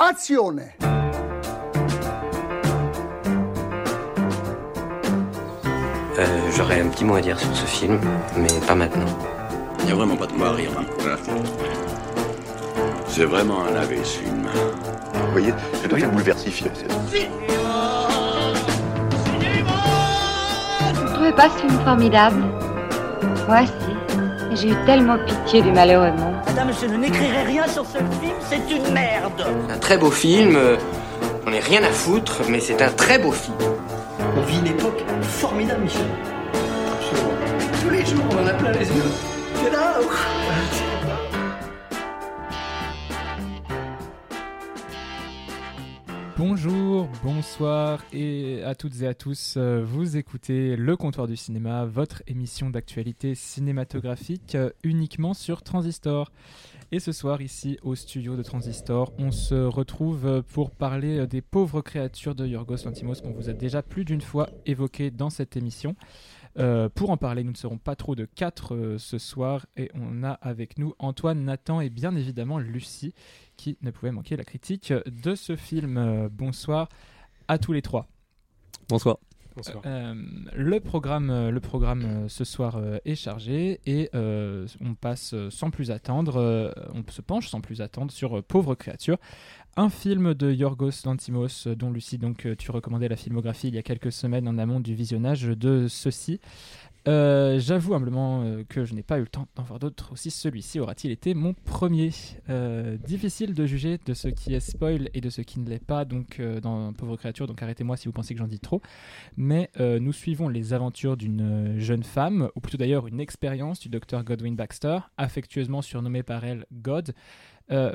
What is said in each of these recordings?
Azione Euh, J'aurais un petit mot à dire sur ce film, mais pas maintenant. Il n'y a vraiment pas de quoi rire. hein. C'est vraiment un lavé ce film. Vous voyez, c'est toi qui le bouleversifié. Vous ne trouvez pas ce film formidable? Moi, si. J'ai eu tellement pitié du malheureux monde. Madame, je n'écrirai rien sur ce film, c'est une merde. Un très beau film, euh, on n'est rien à foutre, mais c'est un très beau film. On vit une époque formidable, Michel. Absolument. Tous les jours, on en a plein les yeux. C'est là. Bonjour, bonsoir et à toutes et à tous. euh, Vous écoutez Le Comptoir du Cinéma, votre émission d'actualité cinématographique euh, uniquement sur Transistor. Et ce soir, ici au studio de Transistor, on se retrouve euh, pour parler des pauvres créatures de Yorgos Lantimos qu'on vous a déjà plus d'une fois évoqué dans cette émission. Pour en parler, nous ne serons pas trop de quatre ce soir et on a avec nous Antoine, Nathan et bien évidemment Lucie qui ne pouvait manquer la critique de ce film. Bonsoir à tous les trois. Bonsoir. Euh, le programme, euh, le programme euh, ce soir euh, est chargé et euh, on passe sans plus attendre, euh, on se penche sans plus attendre sur euh, Pauvre créature, un film de Yorgos Lantimos euh, dont Lucie donc euh, tu recommandais la filmographie il y a quelques semaines en amont du visionnage de ceci. Euh, J'avoue humblement euh, que je n'ai pas eu le temps d'en voir d'autres. Aussi, celui-ci aura-t-il été mon premier? Euh, Difficile de juger de ce qui est spoil et de ce qui ne l'est pas donc dans Pauvre créature. Donc arrêtez-moi si vous pensez que j'en dis trop. Mais nous suivons les aventures d'une jeune femme, ou plutôt d'ailleurs une expérience du docteur Godwin Baxter, affectueusement surnommé par elle God.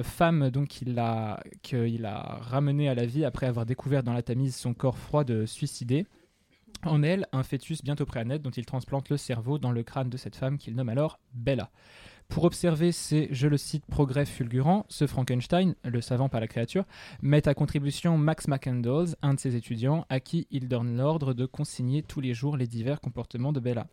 Femme donc qu'il a, qu'il a ramenée à la vie après avoir découvert dans la Tamise son corps froid de suicidé. En elle, un fœtus bientôt prêt à naître dont il transplante le cerveau dans le crâne de cette femme qu'il nomme alors Bella. Pour observer ces, je le cite, progrès fulgurants, ce Frankenstein, le savant par la créature, met à contribution Max McCandles, un de ses étudiants, à qui il donne l'ordre de consigner tous les jours les divers comportements de Bella.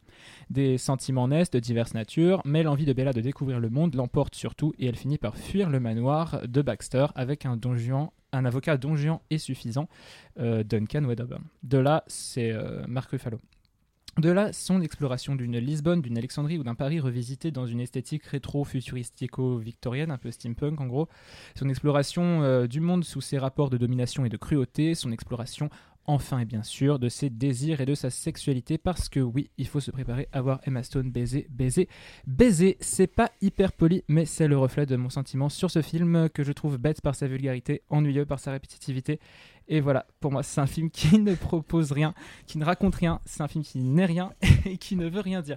Des sentiments naissent de diverses natures, mais l'envie de Bella de découvrir le monde l'emporte surtout et elle finit par fuir le manoir de Baxter avec un don un avocat don Juan et suffisant, euh, Duncan Wedderburn. De là, c'est euh, Marc Ruffalo. De là, son exploration d'une Lisbonne, d'une Alexandrie ou d'un Paris revisité dans une esthétique rétro-futuristico-victorienne, un peu steampunk en gros. Son exploration euh, du monde sous ses rapports de domination et de cruauté, son exploration enfin et bien sûr de ses désirs et de sa sexualité parce que oui, il faut se préparer à voir Emma Stone baiser, baiser, baiser. C'est pas hyper poli, mais c'est le reflet de mon sentiment sur ce film que je trouve bête par sa vulgarité, ennuyeux par sa répétitivité. Et voilà, pour moi, c'est un film qui ne propose rien, qui ne raconte rien, c'est un film qui n'est rien et qui ne veut rien dire.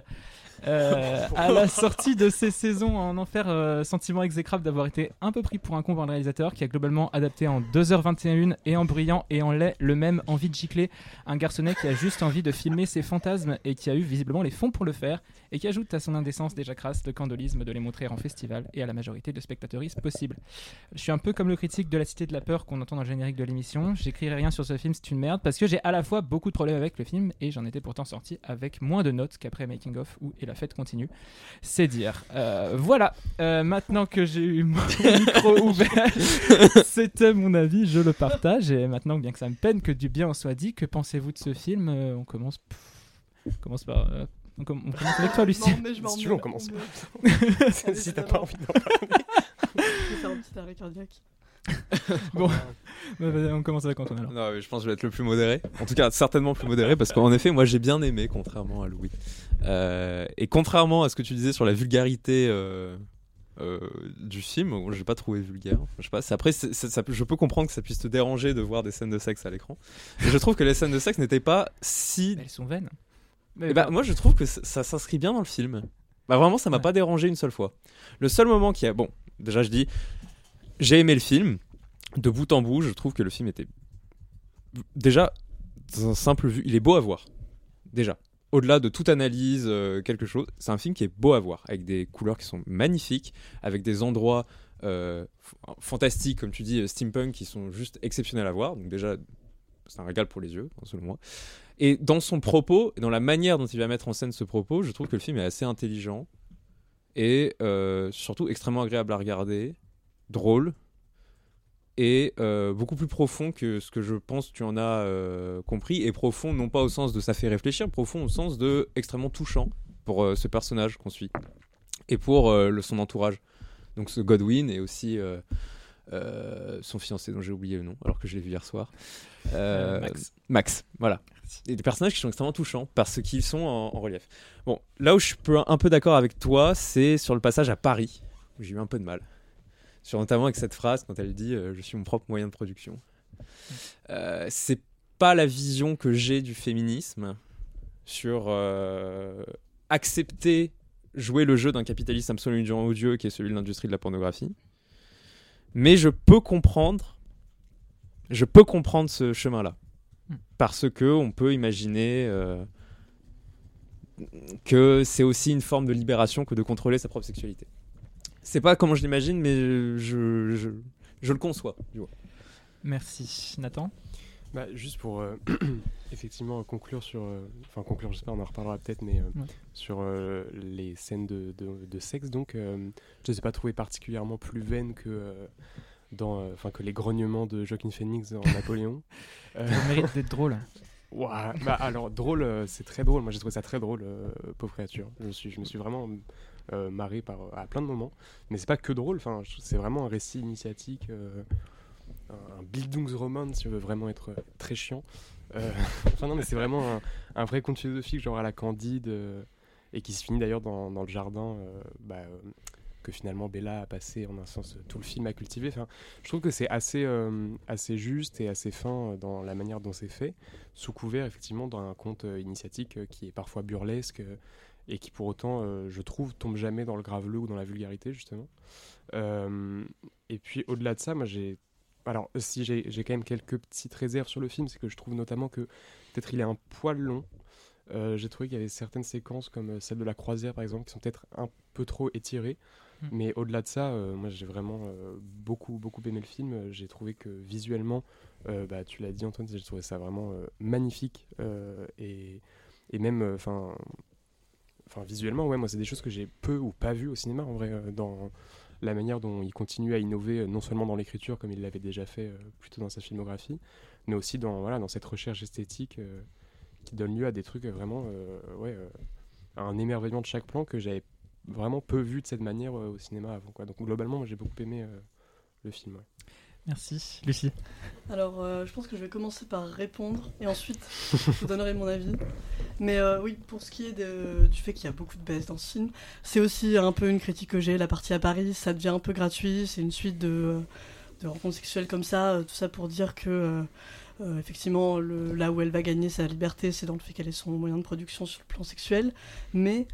Euh, à la sortie de ces saisons en enfer, euh, sentiment exécrable d'avoir été un peu pris pour un con par le réalisateur qui a globalement adapté en 2h21 et en brillant et en lait le même envie de gicler. Un garçonnet qui a juste envie de filmer ses fantasmes et qui a eu visiblement les fonds pour le faire et qui ajoute à son indécence déjà crasse le candolisme de les montrer en festival et à la majorité de spectateurisme possible. Je suis un peu comme le critique de la Cité de la Peur qu'on entend dans le générique de l'émission. J'écrirai rien sur ce film, c'est une merde parce que j'ai à la fois beaucoup de problèmes avec le film et j'en étais pourtant sorti avec moins de notes qu'après Making of et la fête continue. C'est dire. Euh, voilà. Euh, maintenant que j'ai eu mon micro ouvert, c'était mon avis, je le partage et maintenant bien que ça me peine que du bien en soit dit, que pensez-vous de ce film? Euh, On commence. pff, on commence par. euh, on, com- on commence avec toi, Lucie. Si tu veux, on commence. si t'as pas envie d'en Je vais faire un petit arrêt cardiaque. Bon, bah, vas-y, on commence avec Antoine alors. Non, mais je pense que je vais être le plus modéré. En tout cas, certainement plus modéré, parce qu'en effet, moi j'ai bien aimé, contrairement à Louis. Euh, et contrairement à ce que tu disais sur la vulgarité euh, euh, du film, je l'ai pas trouvé vulgaire. Je sais pas. Après, c'est- c'est- ça, peut- je peux comprendre que ça puisse te déranger de voir des scènes de sexe à l'écran. Mais je trouve que les scènes de sexe n'étaient pas si. Mais Elles sont vaines. Eh ben, moi, je trouve que ça, ça s'inscrit bien dans le film. Bah, vraiment, ça m'a Ouais. pas dérangé une seule fois. Le seul moment qui a. Bon, déjà, je dis. J'ai aimé le film. De bout en bout, je trouve que le film était. Déjà, dans un simple vue, il est beau à voir. Déjà. Au-delà de toute analyse, euh, quelque chose, c'est un film qui est beau à voir, avec des couleurs qui sont magnifiques, avec des endroits euh, fantastiques, comme tu dis, euh, steampunk, qui sont juste exceptionnels à voir. Donc, déjà, c'est un régal pour les yeux, hein, selon moi. Et dans son propos, dans la manière dont il va mettre en scène ce propos, je trouve que le film est assez intelligent et surtout extrêmement agréable à regarder, drôle. est euh, beaucoup plus profond que ce que je pense tu en as euh, compris, et profond non pas au sens de ça fait réfléchir, profond au sens de extrêmement touchant pour euh, ce personnage qu'on suit et pour le, son entourage. Donc ce Godwin et aussi son fiancé dont j'ai oublié le nom alors que je l'ai vu hier soir. Max. Max, voilà. Et des personnages qui sont extrêmement touchants parce qu'ils sont en, en relief. Bon, là où je suis un peu d'accord avec toi, c'est sur le passage à Paris, où j'ai eu un peu de mal. Sur notamment avec cette phrase quand elle dit euh, Je suis mon propre moyen de production. Euh, c'est pas la vision que j'ai du féminisme sur euh, accepter jouer le jeu d'un capitalisme absolument odieux qui est celui de l'industrie de la pornographie. Mais je peux comprendre, je peux comprendre ce chemin-là. Hmm. Parce que on peut imaginer euh, que c'est aussi une forme de libération que de contrôler sa propre sexualité. C'est pas comment je l'imagine, mais je, je, je le conçois. tu vois. Merci. Nathan? Bah, juste pour euh, effectivement conclure sur. euh, Enfin, conclure, j'espère, on en reparlera peut-être, mais euh, Ouais. sur euh, les scènes de, de- de sexe, donc, euh, je ne les ai pas trouvées particulièrement plus vaines que. euh, dans, euh, enfin que les grognements de Joaquin Phoenix dans Napoléon. Euh, Ça mérite d'être drôle. Ouah, bah alors drôle, euh, c'est très drôle. Moi j'ai trouvé ça très drôle, euh, pauvre créature. Je me suis, je me suis vraiment euh, marré par, à plein de moments. Mais c'est pas que drôle. Enfin, c'est vraiment un récit initiatique, euh, un, un Bildungsroman si on veut vraiment être euh, très chiant. Euh, enfin non, mais c'est vraiment un, vrai conte philosophique genre à la Candide euh, et qui se finit d'ailleurs dans, le jardin. euh, bah, euh, que finalement Bella a passé en un sens euh, tout le film à cultiver. Enfin, je trouve que c'est assez, euh, assez juste et assez fin euh, dans la manière dont c'est fait sous couvert effectivement d'un conte euh, initiatique euh, qui est parfois burlesque euh, et qui pour autant, euh, je trouve, tombe jamais dans le graveleux ou dans la vulgarité justement. Euh, et puis au-delà de ça, moi j'ai... Alors si j'ai quand même quelques petites réserves sur le film, c'est que je trouve notamment que peut-être il est un poil long. Euh, j'ai trouvé qu'il y avait certaines séquences comme celle de la croisière par exemple qui sont peut-être un peu trop étirées. Mm. Mais au-delà de ça, moi j'ai vraiment beaucoup beaucoup aimé le film. J'ai trouvé que visuellement, bah, tu l'as dit Antoine, j'ai trouvé ça vraiment magnifique et, et même enfin visuellement ouais moi c'est des choses que j'ai peu ou pas vues au cinéma en vrai euh, dans la manière dont il continue à innover euh, non seulement dans l'écriture comme il l'avait déjà fait euh, plutôt dans sa filmographie mais aussi dans voilà dans cette recherche esthétique qui donne lieu à des trucs vraiment ouais à un émerveillement de chaque plan que j'avais vraiment peu vu de cette manière au cinéma avant quoi donc globalement j'ai beaucoup aimé le film. Merci. Lucie Alors, euh, je pense que je vais commencer par répondre et ensuite je vous donnerai mon avis. Mais euh, oui, pour ce qui est du fait qu'il y a beaucoup de baisse dans ce film, c'est aussi un peu une critique que j'ai. La partie à Paris, ça devient un peu gratuit. C'est une suite de, rencontres sexuelles comme ça. euh, Tout ça pour dire que, effectivement, là où elle va gagner sa liberté, c'est dans le fait qu'elle ait son moyen de production sur le plan sexuel. Mais.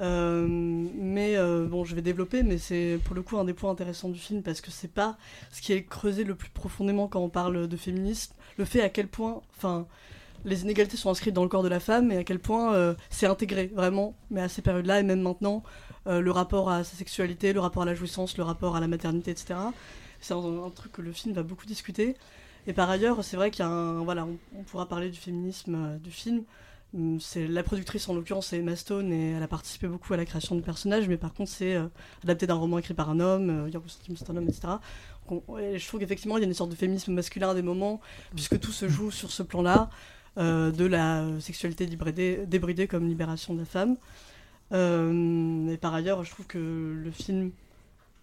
Euh, mais euh, bon, je vais développer, mais c'est pour le coup un des points intéressants du film parce que c'est pas ce qui est creusé le plus profondément quand on parle de féminisme, le fait à quel point, les inégalités sont inscrites dans le corps de la femme et à quel point euh, c'est intégré vraiment, mais à ces périodes-là et même maintenant, le rapport à sa sexualité, le rapport à la jouissance, le rapport à la maternité, etc. C'est un, truc que le film va beaucoup discuter. Et par ailleurs, c'est vrai qu'il y a voilà, on, pourra parler du féminisme du film. Hum, C'est la productrice en l'occurrence, c'est Emma Stone et elle a participé beaucoup à la création du personnage, mais par contre c'est euh, adapté d'un roman écrit par un homme, euh, Yorgos Lanthimos est un homme, etc. Donc, on- ouais, je trouve qu'effectivement il y a une sorte de féminisme masculin à des moments, puisque tout se joue sur ce plan-là, euh, de la sexualité débridée, comme libération de la femme. Euh, et par ailleurs, je trouve que le film,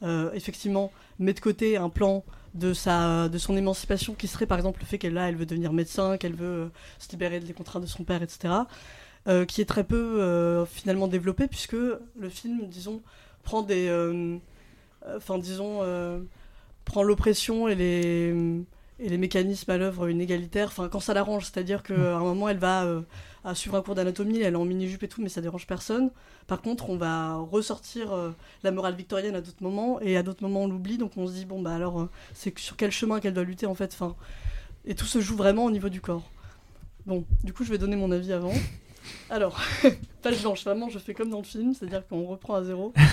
euh, effectivement, met de côté un plan de, sa, de son émancipation qui serait par exemple le fait qu'elle elle veut devenir médecin, qu'elle veut euh, se libérer des contraintes de son père, etc. euh, qui est très peu euh, finalement développé puisque le film, disons, prend des, enfin disons, prend l'oppression et les et les mécanismes à l'œuvre inégalitaires, enfin quand ça l'arrange, c'est-à-dire qu'à un moment elle va euh, à suivre un cours d'anatomie, elle est en mini-jupe et tout, mais ça dérange personne. Par contre, on va ressortir euh, la morale victorienne à d'autres moments, et à d'autres moments on l'oublie, donc on se dit, bon bah alors, euh, c'est sur quel chemin qu'elle doit lutter en fait, enfin, et tout se joue vraiment au niveau du corps. Bon, du coup je vais donner mon avis avant. Alors, page blanche, vraiment je fais comme dans le film, c'est-à-dire qu'on reprend à zéro.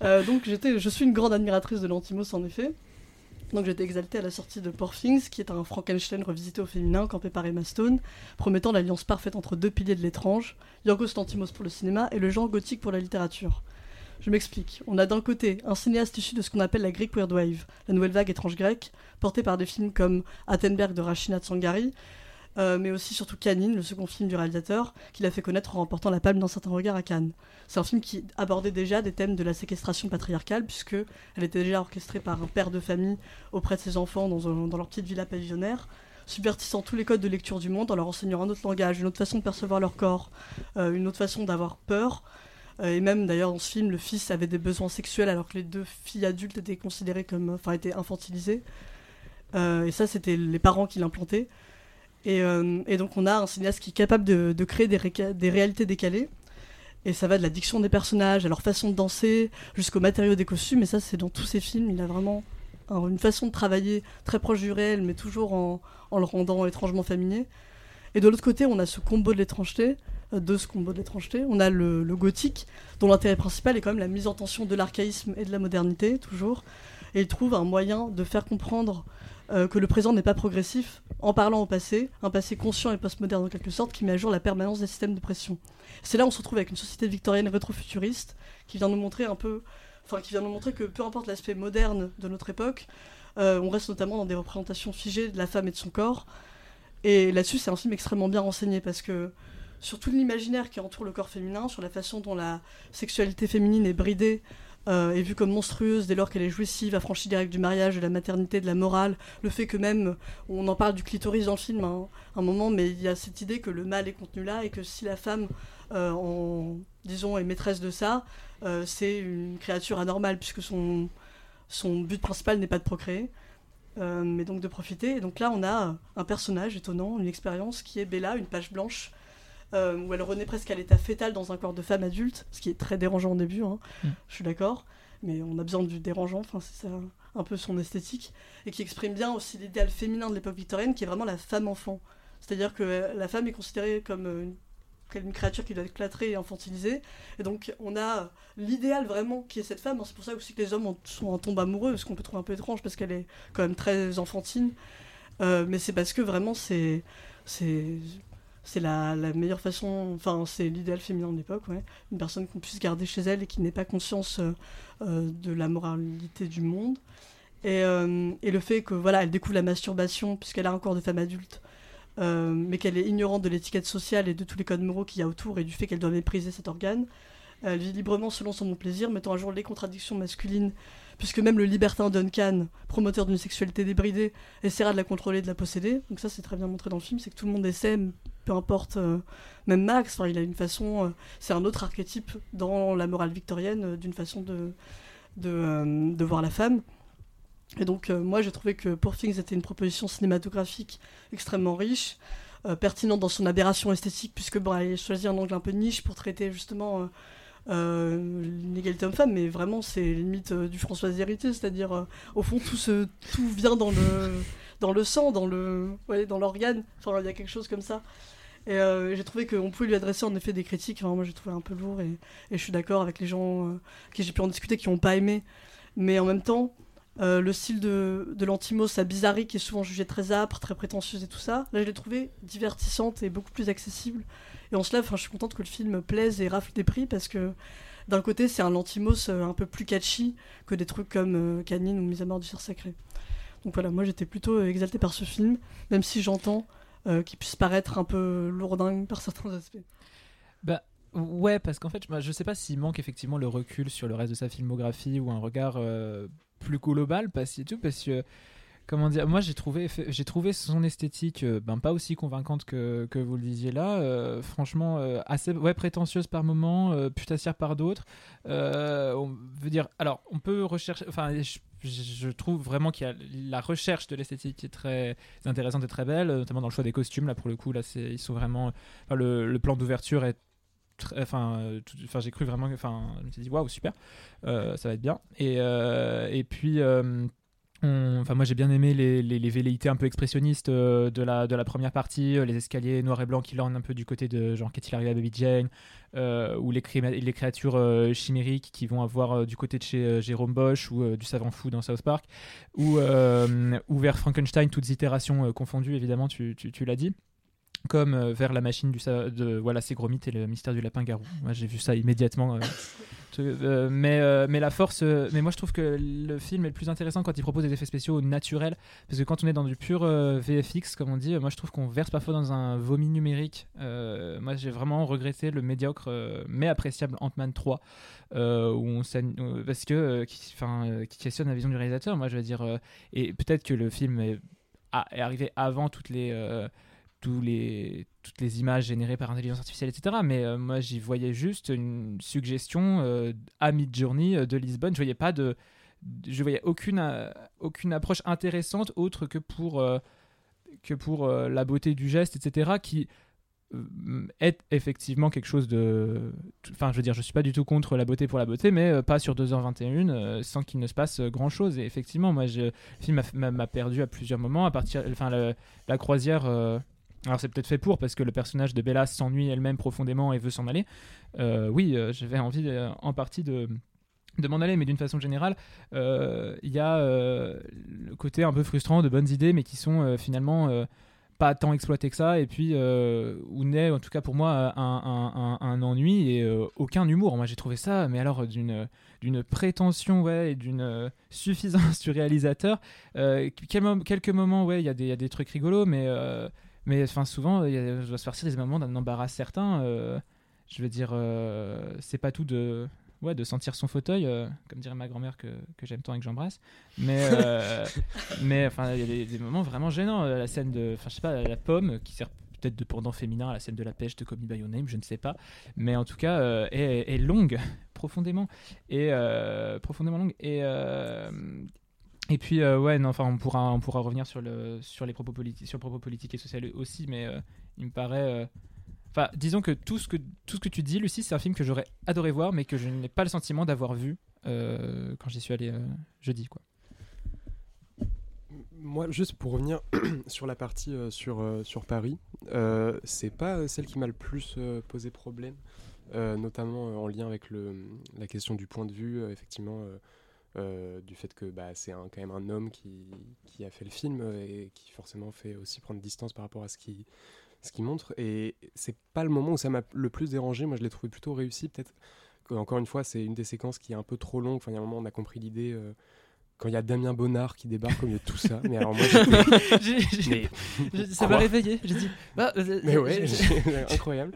Donc j'étais, je suis une grande admiratrice de Lantimos en effet. Donc j'étais exaltée à la sortie de Poor Things, qui est un Frankenstein revisité au féminin, campé par Emma Stone, promettant l'alliance parfaite entre deux piliers de l'étrange, Yorgos Lanthimos pour le cinéma et le genre gothique pour la littérature. Je m'explique. On a d'un côté un cinéaste issu de ce qu'on appelle la Greek Weird Wave, la nouvelle vague étrange grecque, portée par des films comme Attenberg de Rachina Tsangari, euh, mais aussi surtout Canine, le second film du réalisateur, qu'il a fait connaître en remportant la palme d'un certain regard à Cannes. C'est un film qui abordait déjà des thèmes de la séquestration patriarcale, puisque elle était déjà orchestrée par un père de famille auprès de ses enfants dans, dans leur petite villa pavillonnaire, subvertissant tous les codes de lecture du monde en leur enseignant un autre langage, une autre façon de percevoir leur corps, euh, une autre façon d'avoir peur. Euh, et même d'ailleurs dans ce film, le fils avait des besoins sexuels alors que les deux filles adultes étaient considérées comme, enfin étaient infantilisées. Et ça, c'était les parents qui l'implantaient. Et, euh, et donc on a un cinéaste qui est capable de, créer des, réalités décalées. Et ça va de la diction des personnages, à leur façon de danser, jusqu'aux matériaux des costumes. Et ça, c'est dans tous ses films. Il a vraiment un- une façon de travailler très proche du réel, mais toujours en, en le rendant étrangement familier. Et de l'autre côté, on a ce combo de l'étrangeté, euh, de ce combo de l'étrangeté. On a le, le gothique, dont l'intérêt principal est quand même la mise en tension de l'archaïsme et de la modernité, toujours. Et il trouve un moyen de faire comprendre euh, que le présent n'est pas progressif en parlant au passé, un passé conscient et postmoderne en quelque sorte, qui met à jour la permanence des systèmes de pression. C'est là où on se retrouve avec une société victorienne rétrofuturiste qui vient nous montrer un peu, enfin qui vient nous montrer que peu importe l'aspect moderne de notre époque, euh, on reste notamment dans des représentations figées de la femme et de son corps. Et là-dessus, c'est un film extrêmement bien renseigné parce que sur tout l'imaginaire qui entoure le corps féminin, sur la façon dont la sexualité féminine est bridée, euh, est vue comme monstrueuse dès lors qu'elle est jouissive, affranchie des règles du mariage, de la maternité, de la morale, le fait que même, on en parle du clitoris dans le film hein, un moment, mais il y a cette idée que le mal est contenu là et que si la femme, euh, disons, est maîtresse de ça, euh, c'est une créature anormale puisque son, son but principal n'est pas de procréer. euh, mais donc de profiter. Et donc là, on a un personnage étonnant, une expérience qui est Bella, une page blanche, euh, où elle renaît presque à l'état fétal dans un corps de femme adulte, ce qui est très dérangeant au début, hein, Mm. je suis d'accord, mais on a besoin du dérangeant, enfin c'est ça un peu son esthétique, et qui exprime bien aussi l'idéal féminin de l'époque victorienne, qui est vraiment la femme-enfant. C'est-à-dire que euh, la femme est considérée comme euh, une, comme une créature qui doit être plâtrée et infantilisée, et donc on a l'idéal vraiment qui est cette femme, hein. c'est pour ça aussi que les hommes en- sont en tombe amoureux, ce qu'on peut trouver un peu étrange, parce qu'elle est quand même très enfantine, Euh, mais c'est parce que vraiment c'est... c'est c'est la, meilleure façon, enfin c'est l'idéal féminin de l'époque, une personne qu'on puisse garder chez elle et qui n'ait pas conscience euh, euh, de la moralité du monde. Et, euh, et le fait que voilà, elle découvre la masturbation puisqu'elle a un corps de femme adulte, mais qu'elle est ignorante de l'étiquette sociale et de tous les codes moraux qu'il y a autour et du fait qu'elle doit mépriser cet organe. Elle vit librement selon son bon plaisir, mettant à jour les contradictions masculines, puisque même le libertin Duncan, promoteur d'une sexualité débridée, essaiera de la contrôler, de la posséder. Donc ça, c'est très bien montré dans le film, c'est que tout le monde essaie, peu importe, euh, même Max, il a une façon, euh, c'est un autre archétype dans la morale victorienne euh, d'une façon de, de, voir la femme. Et donc, moi, j'ai trouvé que Poor Things était une proposition cinématographique extrêmement riche, pertinente dans son aberration esthétique, puisque bon, elle a choisi un angle un peu niche pour traiter justement euh, l'inégalité homme-femme, mais vraiment, c'est limite euh, du François hérité, c'est-à-dire, au fond, tout, tout vient dans le, dans le sang, dans le, ouais, dans l'organe, enfin, il y a quelque chose comme ça. Et euh, j'ai trouvé qu'on pouvait lui adresser en effet des critiques. Moi, j'ai trouvé un peu lourd et, je suis d'accord avec les gens euh, qui j'ai pu en discuter qui n'ont pas aimé. Mais en même temps, euh, le style de, de l'Antimo, sa bizarrerie qui est souvent jugée très âpre, très prétentieuse et tout ça, là, je l'ai trouvé divertissante et beaucoup plus accessible. Et en cela, je suis contente que le film plaise et rafle des prix parce que d'un côté, c'est un Lantimos euh, un peu plus catchy que des trucs comme Canine ou Mise à mort du cerf sacré. Donc voilà, moi j'étais plutôt exaltée par ce film, même si j'entends euh, qu'il puisse paraître un peu lourdingue par certains aspects. Bah ouais, parce qu'en fait, je sais pas s'il manque effectivement le recul sur le reste de sa filmographie ou un regard euh, plus global, parce que tout, parce que comment dire, moi j'ai trouvé, j'ai trouvé son esthétique, euh, ben pas aussi convaincante que, que vous le disiez là, euh, franchement euh, assez ouais prétentieuse par moment, euh, putassière par d'autres. On veut dire, alors on peut rechercher, enfin je, trouve vraiment qu'il y a la recherche de l'esthétique qui est très intéressante et très belle, notamment dans le choix des costumes. Là, pour le coup, là, ils sont vraiment. le, le plan d'ouverture est. très- Enfin, enfin, j'ai cru vraiment. Enfin, je me suis dit, waouh, super, ça va être bien. Et, et puis. Enfin, moi j'ai bien aimé les, velléités un peu expressionnistes euh, de, la, première partie, euh, les escaliers noirs et blancs qui lornent un peu du côté de genre Qu'est-il arrivé à Baby Jane, euh, ou les, cré- les créatures chimériques qui vont avoir du côté de chez Jérôme Bosch ou du savant fou dans South Park, ou, vers Frankenstein, toutes itérations confondues évidemment, tu l'as dit. Comme euh, vers la machine du de voilà c'est Gromit et le mystère du lapin garou. Moi j'ai vu ça immédiatement. euh, euh, mais mais la force, mais moi je trouve que le film est le plus intéressant quand il propose des effets spéciaux naturels, parce que quand on est dans du pur VFX comme on dit, moi je trouve qu'on verse parfois dans un vomi numérique. Moi j'ai vraiment regretté le médiocre mais appréciable Ant-Man 3 euh, où on parce que qui, questionne la vision du réalisateur. Moi je veux dire et peut-être que le film est, arrivé avant toutes les les, toutes les images générées par intelligence artificielle, etc. Mais euh, moi, j'y voyais juste une suggestion euh, à Midjourney euh, de Lisbonne. Je voyais pas de, je voyais aucune euh, aucune approche intéressante autre que pour que pour la beauté du geste, etc. Qui est effectivement quelque chose de enfin je veux dire je suis pas du tout contre la beauté pour la beauté mais pas sur 2h21 euh, sans qu'il ne se passe grand chose et effectivement moi je, le film m'a- perdu à plusieurs moments à partir enfin la croisière alors c'est peut-être fait pour parce que le personnage de Bella s'ennuie elle-même profondément et veut s'en aller Euh, oui euh, j'avais envie euh, en partie de m'en aller, mais d'une façon générale, euh, il y a le côté un peu frustrant de bonnes idées, mais qui sont finalement pas tant exploitées que ça, et puis où naît, en tout cas pour moi, un, ennui et aucun humour. Moi j'ai trouvé ça, mais alors d'une prétention ouais, et d'une suffisance du réalisateur. Quelques moments, ouais, il y, a des- trucs rigolos, mais, mais enfin, souvent, il y a- je dois se farcir des moments d'un embarras certain. euh, je veux dire, euh, c'est pas tout de ouais, de sentir son fauteuil, euh, comme dirait ma grand-mère que, que j'aime tant et que j'embrasse. Mais, mais enfin, il y a des, des moments vraiment gênants. La scène de, enfin, je sais pas, la pomme qui sert peut-être de pendant féminin à la scène de la pêche de Call Me By Your Name, je ne sais pas. Mais en tout cas, euh, est, est longue, profondément. Et euh, profondément longue. Et. euh, et puis euh, ouais non enfin on pourra on pourra revenir sur le sur les propos politiques sur propos politique et social aussi mais euh, il me paraît euh, Enfin, disons que tout ce que tout ce que tu dis, Lucie, c'est un film que j'aurais adoré voir, mais que je n'ai pas le sentiment d'avoir vu quand j'y suis allé jeudi, quoi. Moi, juste pour revenir sur la partie sur, sur Paris, c'est pas celle qui m'a le plus posé problème, notamment en lien avec le, la question du point de vue, effectivement, euh, euh, du fait que bah, c'est quand même un homme qui, qui a fait le film euh, et qui forcément fait aussi prendre distance par rapport à ce qu'il ce qu'il montre. Et c'est pas le moment où ça m'a le plus dérangé. Moi, je l'ai trouvé plutôt réussi. Peut-être encore une fois, c'est une des séquences qui est un peu trop longue. Enfin, il y a un moment, on a compris l'idée. euh, quand il y a Damien Bonnard qui débarque au milieu de tout ça. Mais alors moi, j'étais- J'ai- j'ai- Mais j'ai- ça m'a réveillé. J'ai dit, bah, euh, Mais ouais, incroyable.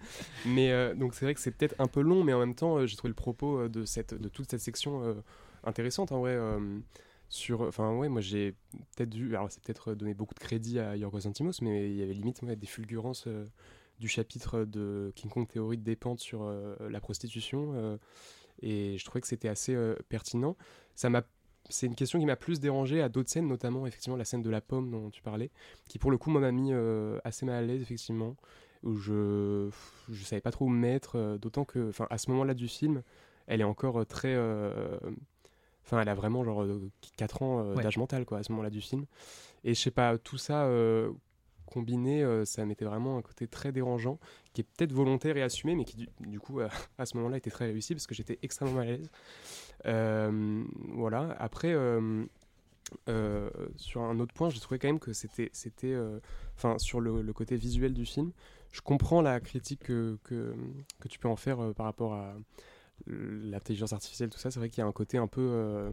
Mais euh, donc c'est vrai que c'est peut-être un peu long, mais en même temps, euh, j'ai trouvé le propos euh, de cette, de toute cette section euh, intéressante en vrai. euh, sur, enfin ouais, moi j'ai peut-être vu, alors c'est peut-être donner beaucoup de crédit à Yorgos Lanthimos, mais il y avait limite des fulgurances euh, du chapitre de King Kong théorie de dépente sur euh, la prostitution, et je trouvais que c'était assez pertinent. Ça m'a c'est une question qui m'a plus dérangé à d'autres scènes, notamment effectivement la scène de la pomme dont tu parlais, qui pour le coup m'a mis assez mal à l'aise effectivement, où je je savais pas trop où me mettre, d'autant que enfin à ce moment-là du film, elle est encore très Enfin, elle a vraiment genre 4 ans euh, Ouais. d'âge mental quoi à ce moment-là du film. Et je sais pas, tout ça euh, combiné, euh, ça mettait vraiment un côté très dérangeant, qui est peut-être volontaire et assumé, mais qui du, du coup euh, à ce moment-là était très réussi parce que j'étais extrêmement mal à l'aise. Euh, voilà. Après, euh, euh, sur un autre point, j'ai trouvé quand même que c'était, c'était, euh, enfin, sur le, le côté visuel du film, je comprends la critique que, que, que tu peux en faire euh, par rapport à l'intelligence artificielle, tout ça. C'est vrai qu'il y a un côté un peu euh,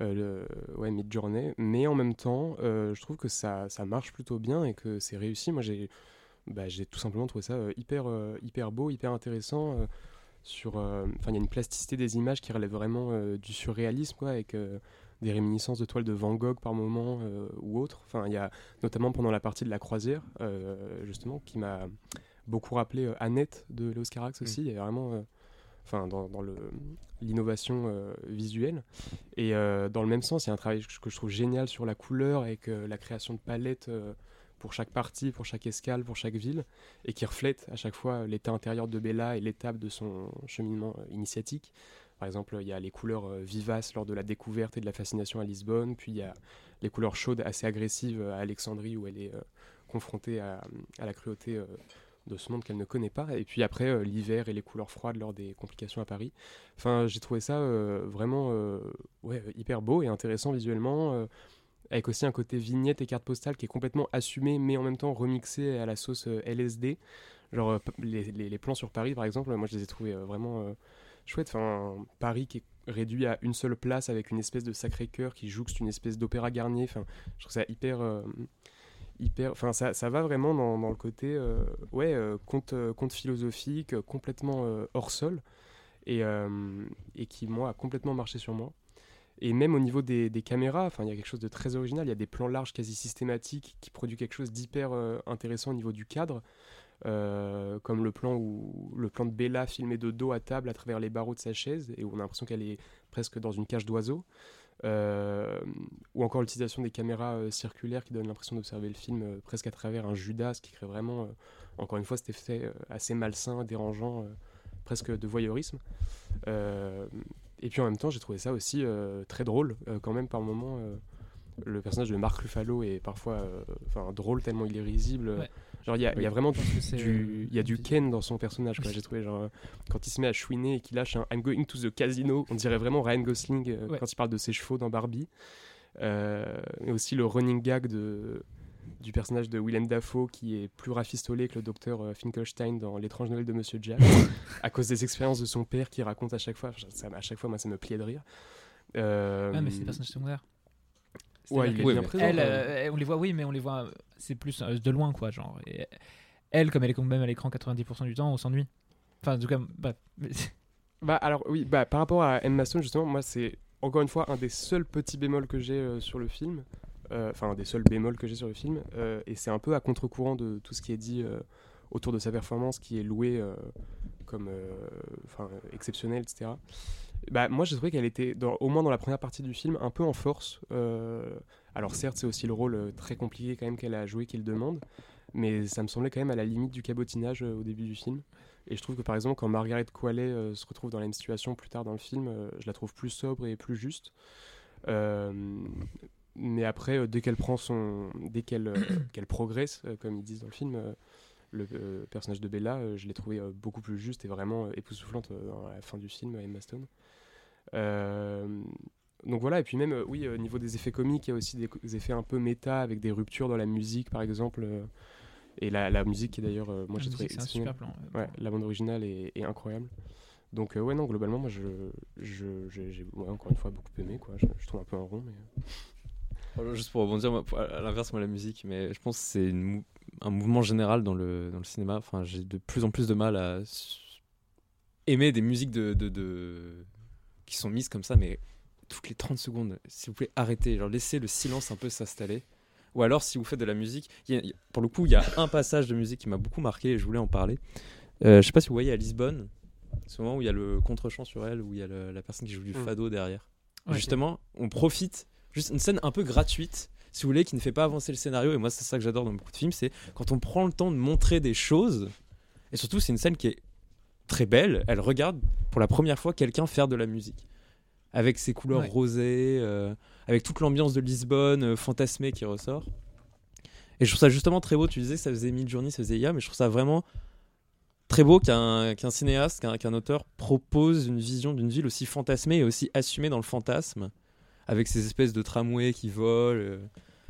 euh, le, ouais, mid-journée, mais en même temps, euh, je trouve que ça, ça marche plutôt bien et que c'est réussi. Moi, j'ai, bah, j'ai tout simplement trouvé ça hyper, hyper beau, hyper intéressant. sur, enfin, il y a une plasticité des images qui relève vraiment du surréalisme, quoi, avec des réminiscences de toiles de Van Gogh par moment euh, ou autre. Enfin, il y a notamment pendant la partie de la croisière, euh, justement, qui m'a beaucoup rappelé euh, Annette de Léos Carax aussi. Il y a vraiment, enfin, dans, l'innovation euh, visuelle. Et euh, dans le même sens, il y a un travail que je trouve génial sur la couleur avec euh, la création de palettes euh, pour chaque partie, pour chaque escale, pour chaque ville, et qui reflète à chaque fois l'état intérieur de Bella et l'étape de son cheminement initiatique. Par exemple, il y a les couleurs vivaces lors de la découverte et de la fascination à Lisbonne, puis il y a les couleurs chaudes assez agressives à Alexandrie où elle est confrontée à, la cruauté de ce monde qu'elle ne connaît pas. Et puis après, euh, l'hiver et les couleurs froides lors des complications à Paris. Enfin, j'ai trouvé ça euh, vraiment euh, ouais, hyper beau et intéressant visuellement. avec aussi un côté vignette et carte postale qui est complètement assumé, mais en même temps remixé à la sauce LSD. Genre les, les- les plans sur Paris, par exemple, moi je les ai trouvés vraiment chouettes. Enfin, Paris qui est réduit à une seule place avec une espèce de Sacré-Cœur qui jouxte une espèce d'opéra Garnier. Enfin, je trouve ça hyper. Hyper enfin, ça, ça va vraiment dans, dans le côté euh, ouais, euh, conte, euh, conte philosophique, complètement hors sol, et, et qui, moi, a complètement marché sur moi. Et même au niveau des, caméras, il y a quelque chose de très original. Il y a des plans larges quasi systématiques qui produisent quelque chose d'hyper intéressant au niveau du cadre. Comme le plan où le plan de Bella filmé de dos à table à travers les barreaux de sa chaise et où on a l'impression qu'elle est presque dans une cage d'oiseau. Euh, ou encore l'utilisation des caméras euh, circulaires qui donnent l'impression d'observer le film euh, presque à travers un Judas, qui crée vraiment, encore une fois, cet effet assez malsain, dérangeant, presque de voyeurisme. Et puis en même temps, j'ai trouvé ça aussi très drôle, quand même par moments. le personnage de Marc Ruffalo est parfois drôle tellement il est risible. Genre, il y a, y vraiment du, il y a du euh, Ken dans son personnage. quoi. Oui. J'ai trouvé, genre, euh, quand il se met à chouiner et qu'il lâche un I'm going to the casino, on dirait vraiment Ryan Gosling euh, Ouais. quand il parle de ses chevaux dans Barbie. Euh, et aussi le running gag de, du personnage de Willem Dafoe qui est plus rafistolé que le docteur Finkelstein dans L'étrange Noël de Monsieur Jack à cause des expériences de son père qui raconte à chaque fois. Ça, à chaque fois, moi, ça me pliait de rire. Euh, Ah, mais c'est des personnages secondaires. Ouais, C'est-à-dire il est que bien présent. Elle, euh, on les voit, oui, mais on les voit, euh, c'est plus euh, de loin, quoi, genre. Et elle, comme elle est quand même à l'écran 90% du temps, on s'ennuie. Enfin, en tout cas, bref. Bah alors oui, bah par rapport à Emma Stone justement, moi c'est encore une fois un des seuls petits bémols que j'ai euh, sur le film, Euh, enfin un des seuls bémols que j'ai sur le film, euh, et c'est un peu à contre-courant de tout ce qui est dit euh, autour de sa performance, qui est loué euh, comme euh, enfin euh, exceptionnel, etc. Bah moi j'ai trouvé qu'elle était, dans- au moins dans la première partie du film, un peu en force. Euh, alors certes c'est aussi le rôle euh, très compliqué quand même qu'elle a joué, qu'il demande, mais ça me semblait quand même à la limite du cabotinage euh, au début du film. Et je trouve que par exemple, quand Margaret Qualley euh, se retrouve dans la même situation plus tard dans le film, je la trouve plus sobre et plus juste. Mais après, dès qu'elle prend son, dès qu'elle qu'elle progresse, comme ils disent dans le film, le euh, personnage de Bella, euh, je l'ai trouvé euh, beaucoup plus juste et vraiment époustouflante dans la fin du film, Emma Stone. Euh, donc voilà, et puis même, euh, oui, au niveau des effets comiques, il y a aussi des, des effets un peu méta avec des ruptures dans la musique, par exemple. euh, et la, la musique, est d'ailleurs, euh, moi j'ai trouvé c'est un exceptionnelle. super plan, ouais. Ouais, la bande originale est, est incroyable. Donc, euh, ouais, non, globalement, moi, je, je, j'ai, ouais, encore une fois, beaucoup aimé, quoi. Je, je trouve un peu un rond, mais. euh, Juste pour rebondir, moi, pour- à l'inverse, moi, la musique, mais je pense que c'est mou- un mouvement général dans le, dans le cinéma. Enfin, j'ai de plus en plus de mal à aimer des musiques de, de, de- qui sont mises comme ça, mais toutes les 30 secondes, si vous pouvez arrêter, genre laisser le silence un peu s'installer. Ou alors, si vous faites de la musique, il y a- il y a- pour le coup, il y a un passage de musique qui m'a beaucoup marqué et je voulais en parler. Euh, je sais pas si vous voyez à Lisbonne, ce moment où il y a le contre-champ sur elle, où il y a le- la personne qui joue du Mm. fado derrière. Ouais. Justement, on profite, juste une scène un peu gratuite, si vous voulez, qui ne fait pas avancer le scénario. Et moi, c'est ça que j'adore dans beaucoup de films, c'est quand on prend le temps de montrer des choses. Et surtout, c'est une scène qui est très belle. Elle regarde pour la première fois quelqu'un faire de la musique. Avec ses couleurs Ouais. rosées, euh, avec toute l'ambiance de Lisbonne euh, fantasmée qui ressort. Et je trouve ça justement très beau. Tu disais que ça faisait mid-journée, ça faisait IA, mais je trouve ça vraiment très beau qu'un cinéaste, qu'un qu'un auteur propose une vision d'une ville aussi fantasmée et aussi assumée dans le fantasme, avec ces espèces de tramways qui volent. euh.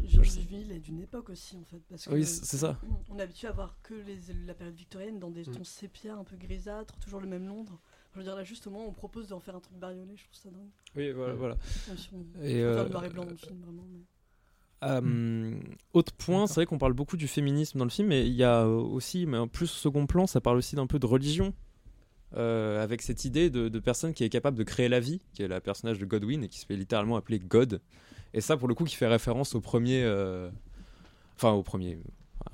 Georgeville est d'une époque aussi en fait. Parce que Oui, c'est ça. On est habitué à voir que les, la période victorienne dans des tons sépia un peu grisâtres, toujours le même Londres. Je veux dire là justement on propose d'en faire un truc bariolé, je trouve ça dingue. Oui, voilà. voilà. Et, peut faire euh, le noir et blanc dans le film vraiment. mais- Euh, autre point, c'est vrai qu'on parle beaucoup du féminisme dans le film, mais il y a euh, aussi, mais en plus au second plan, ça parle aussi d'un peu de religion. euh, avec cette idée de, de personne qui est capable de créer la vie, qui est la personnage de Godwin et qui se fait littéralement appeler God. Et ça, pour le coup, qui fait référence au premier. euh, Enfin, au premier.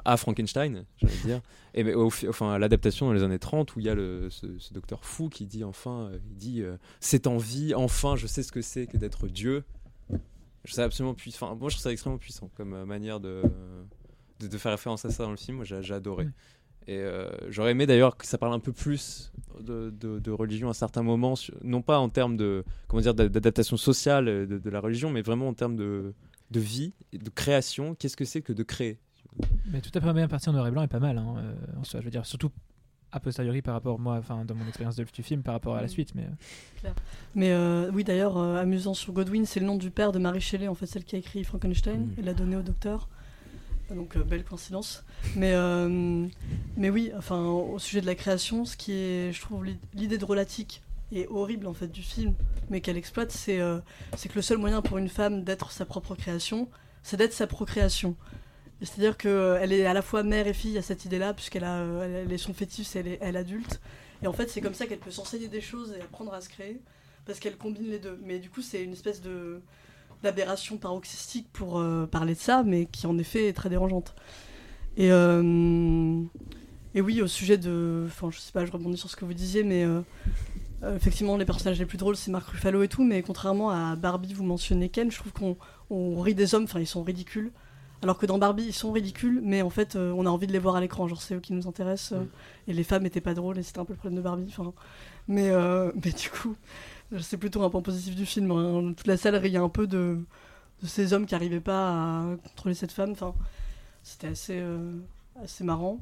À Frankenstein, j'allais dire. Et mais au fi- enfin, à l'adaptation dans les années 30, où il y a le, ce, ce docteur fou qui dit enfin euh, il dit euh, C'est en vie, enfin, je sais ce que c'est que d'être Dieu. Je trouve ça absolument puissant. Enfin, moi, je trouve ça extrêmement puissant comme manière de, de, de faire référence à ça dans le film. Moi, j'ai adoré. Et euh, j'aurais aimé d'ailleurs que ça parle un peu plus de, de- de religion à certains moments, non pas en termes de comment dire d'a- d'adaptation sociale euh, de, de la religion, mais vraiment en termes de, de vie et de création. Qu'est-ce que c'est que de créer? Mais tout à première partie en noir et blanc est pas mal. Hein, euh, en soi, je veux dire, surtout a posteriori par rapport moi, enfin dans mon expérience de, du film par rapport à la Mm. suite, mais Claire. Mais euh, oui, d'ailleurs, euh, amusant sur Godwin, c'est le nom du père de Mary Shelley, en fait, celle qui a écrit Frankenstein. Mm. Il l'a donné au docteur. Donc, euh, belle coïncidence. Mais, euh, mais oui, enfin, au sujet de la création, ce qui est, je trouve, l'i- l'idée drôlatique et horrible, en fait, du film, mais qu'elle exploite, c'est euh, que le seul moyen pour une femme d'être sa propre création, c'est d'être sa procréation. C'est-à-dire qu'elle est à la fois mère et fille à cette idée-là, puisqu'elle a, euh, est son fétiche, elle est elle adulte. Et en fait, c'est comme ça qu'elle peut s'enseigner des choses et apprendre à se créer, parce qu'elle combine les deux. Mais du coup, c'est une espèce de d'aberration paroxystique pour euh, parler de ça, mais qui en effet est très dérangeante. Et, euh, et oui, au sujet de. Enfin, je sais pas, je rebondis sur ce que vous disiez, mais euh, effectivement, les personnages les plus drôles, c'est Mark Ruffalo et tout, mais contrairement à Barbie, vous mentionnez Ken, je trouve qu'on on rit des hommes, enfin, ils sont ridicules. Alors que dans Barbie, ils sont ridicules, mais en fait, on a envie de les voir à l'écran. Genre, c'est eux qui nous intéressent. euh, Et les femmes étaient pas drôles, et c'était un peu le problème de Barbie. Enfin, mais, mais du coup, c'est plutôt un point positif du film. hein. Toute la salle riait un peu de, de ces hommes qui n'arrivaient pas à contrôler cette femme. Enfin, c'était assez, euh, assez marrant.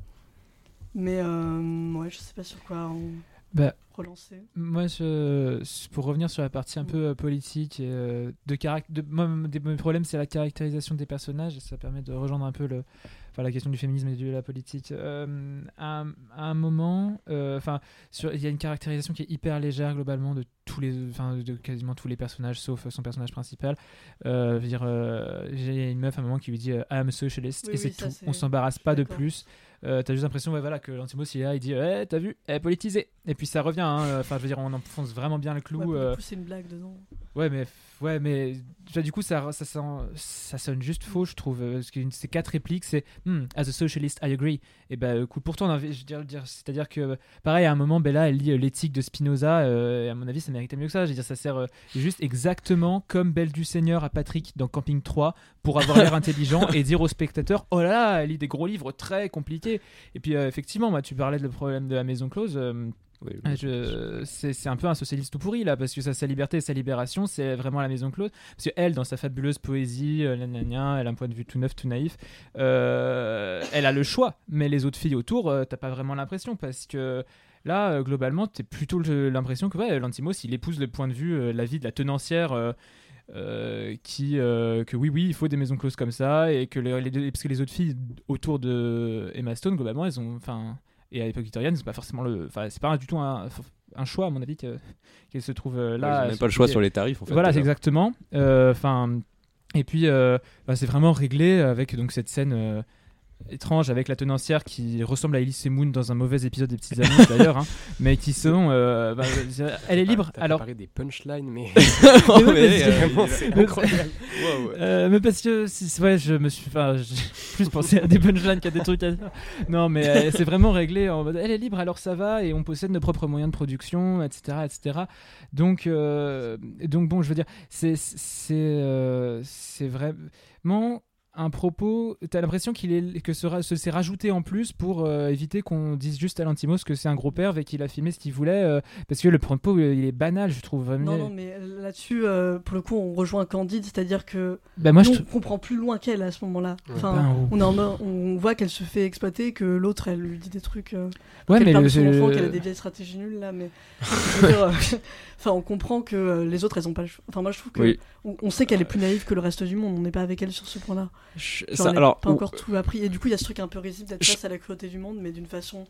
Mais euh, ouais, je sais pas sur quoi on bah, relancer. Moi, je, pour revenir sur la partie un peu euh, politique et euh, de de, moi, mes problèmes, c'est la caractérisation des personnages et ça permet de rejoindre un peu le, enfin, la question du féminisme et de la politique. Euh, à, un- à un moment, enfin, il y a une caractérisation qui est hyper légère globalement de tous les, enfin, de quasiment tous les personnages sauf son personnage principal. Euh, dire, euh, j'ai une meuf à un moment qui lui dit euh, I'm socialist Oui, et c'est oui, ça, tout. On s'embarrasse pas de plus. Euh, t'as juste l'impression ouais, voilà, que Lantimos il est là, il dit Eh, T'as vu Elle est politisée. Et puis ça revient. hein. Enfin, je veux dire, on enfonce vraiment bien le clou. Ouais, euh, coup, c'est une blague dedans. Ouais, mais, ouais, mais du coup, ça, ça, sent- ça sonne juste faux, je trouve. euh, Parce que ces quatre répliques, c'est Hmm, As a socialist, I agree. Et ben, écoute, pourtant, on avait- je veux dire, dire- c'est-à-dire que, pareil, à un moment, Bella, elle lit euh, l'éthique de Spinoza. euh, et à mon avis, ça méritait mieux que ça. Je veux dire, ça sert euh, juste exactement comme Belle du Seigneur à Patrick dans Camping 3 pour avoir l'air intelligent et dire aux spectateurs Oh là là, elle lit des gros livres très compliqués. Et puis, euh, effectivement, moi, tu parlais de le problème de la maison close. euh, Oui, c'est un peu un socialiste tout pourri là parce que sa, sa liberté et sa libération c'est vraiment la maison close parce que elle dans sa fabuleuse poésie euh, gna gna gna, elle a un point de vue tout neuf tout naïf euh, elle a le choix mais les autres filles autour euh, t'as pas vraiment l'impression parce que là euh, globalement t'as plutôt le- l'impression que ouais, Lantimos il épouse le point de vue euh, la vie de la tenancière euh, euh, qui euh, que oui oui il faut des maisons closes comme ça et que les, parce que les autres filles autour de Emma Stone globalement elles ont enfin et à l'époque victorienne c'est pas forcément le enfin c'est pas du tout un, un choix à mon avis que- qu'elle se trouve Ouais, là ont même pas le choix sur les tarifs, en fait, voilà exactement. Euh, enfin et puis bah, c'est vraiment réglé avec donc cette scène étrange avec la tenancière qui ressemble à Elise Moon dans un mauvais épisode des Petites Annonces d'ailleurs hein, mais qui sont euh, bah, dire, elle est libre alors préparé des punchlines, mais. Mais Non, vraiment, c'est incroyable. Wow, ouais. Euh, mais parce que ouais, je me suis, enfin, plus pensé à des punchlines qu'à des trucs à dire. Non, mais euh, c'est vraiment réglé en mode, elle est libre, alors ça va, et on possède nos propres moyens de production, etc., etc. Donc, euh, donc bon, je veux dire, c'est, c'est, euh, c'est vraiment un propos. T'as l'impression qu'il est que ce, ce- c'est rajouté en plus pour euh, éviter qu'on dise juste à l'antimos que c'est un gros perv et qu'il a filmé ce qu'il voulait, euh, parce que le propos euh, il est banal, je trouve. Vraiment. Non, non, mais là-dessus, euh, pour le coup, on rejoint Candide, c'est-à-dire que Bah, moi, nous, je on comprend plus loin qu'elle à ce moment-là. Enfin, Ben, oh. on, en voit qu'elle se fait exploiter, que l'autre, elle lui dit des trucs. euh, Ouais, qu'elle mais le- son enfant, le- qu'elle a des vieilles stratégies nulles là, mais dire, enfin, on comprend que les autres, elles ont pas le choix. Enfin, moi, je trouve que Oui. on, on sait qu'elle est plus naïve que le reste du monde. On n'est pas avec elle sur ce point-là. Je- ça, alors, pas ou- encore tout appris. Et du coup, il y a ce truc un peu risible d'être Je- face à la cruauté du monde, mais d'une façon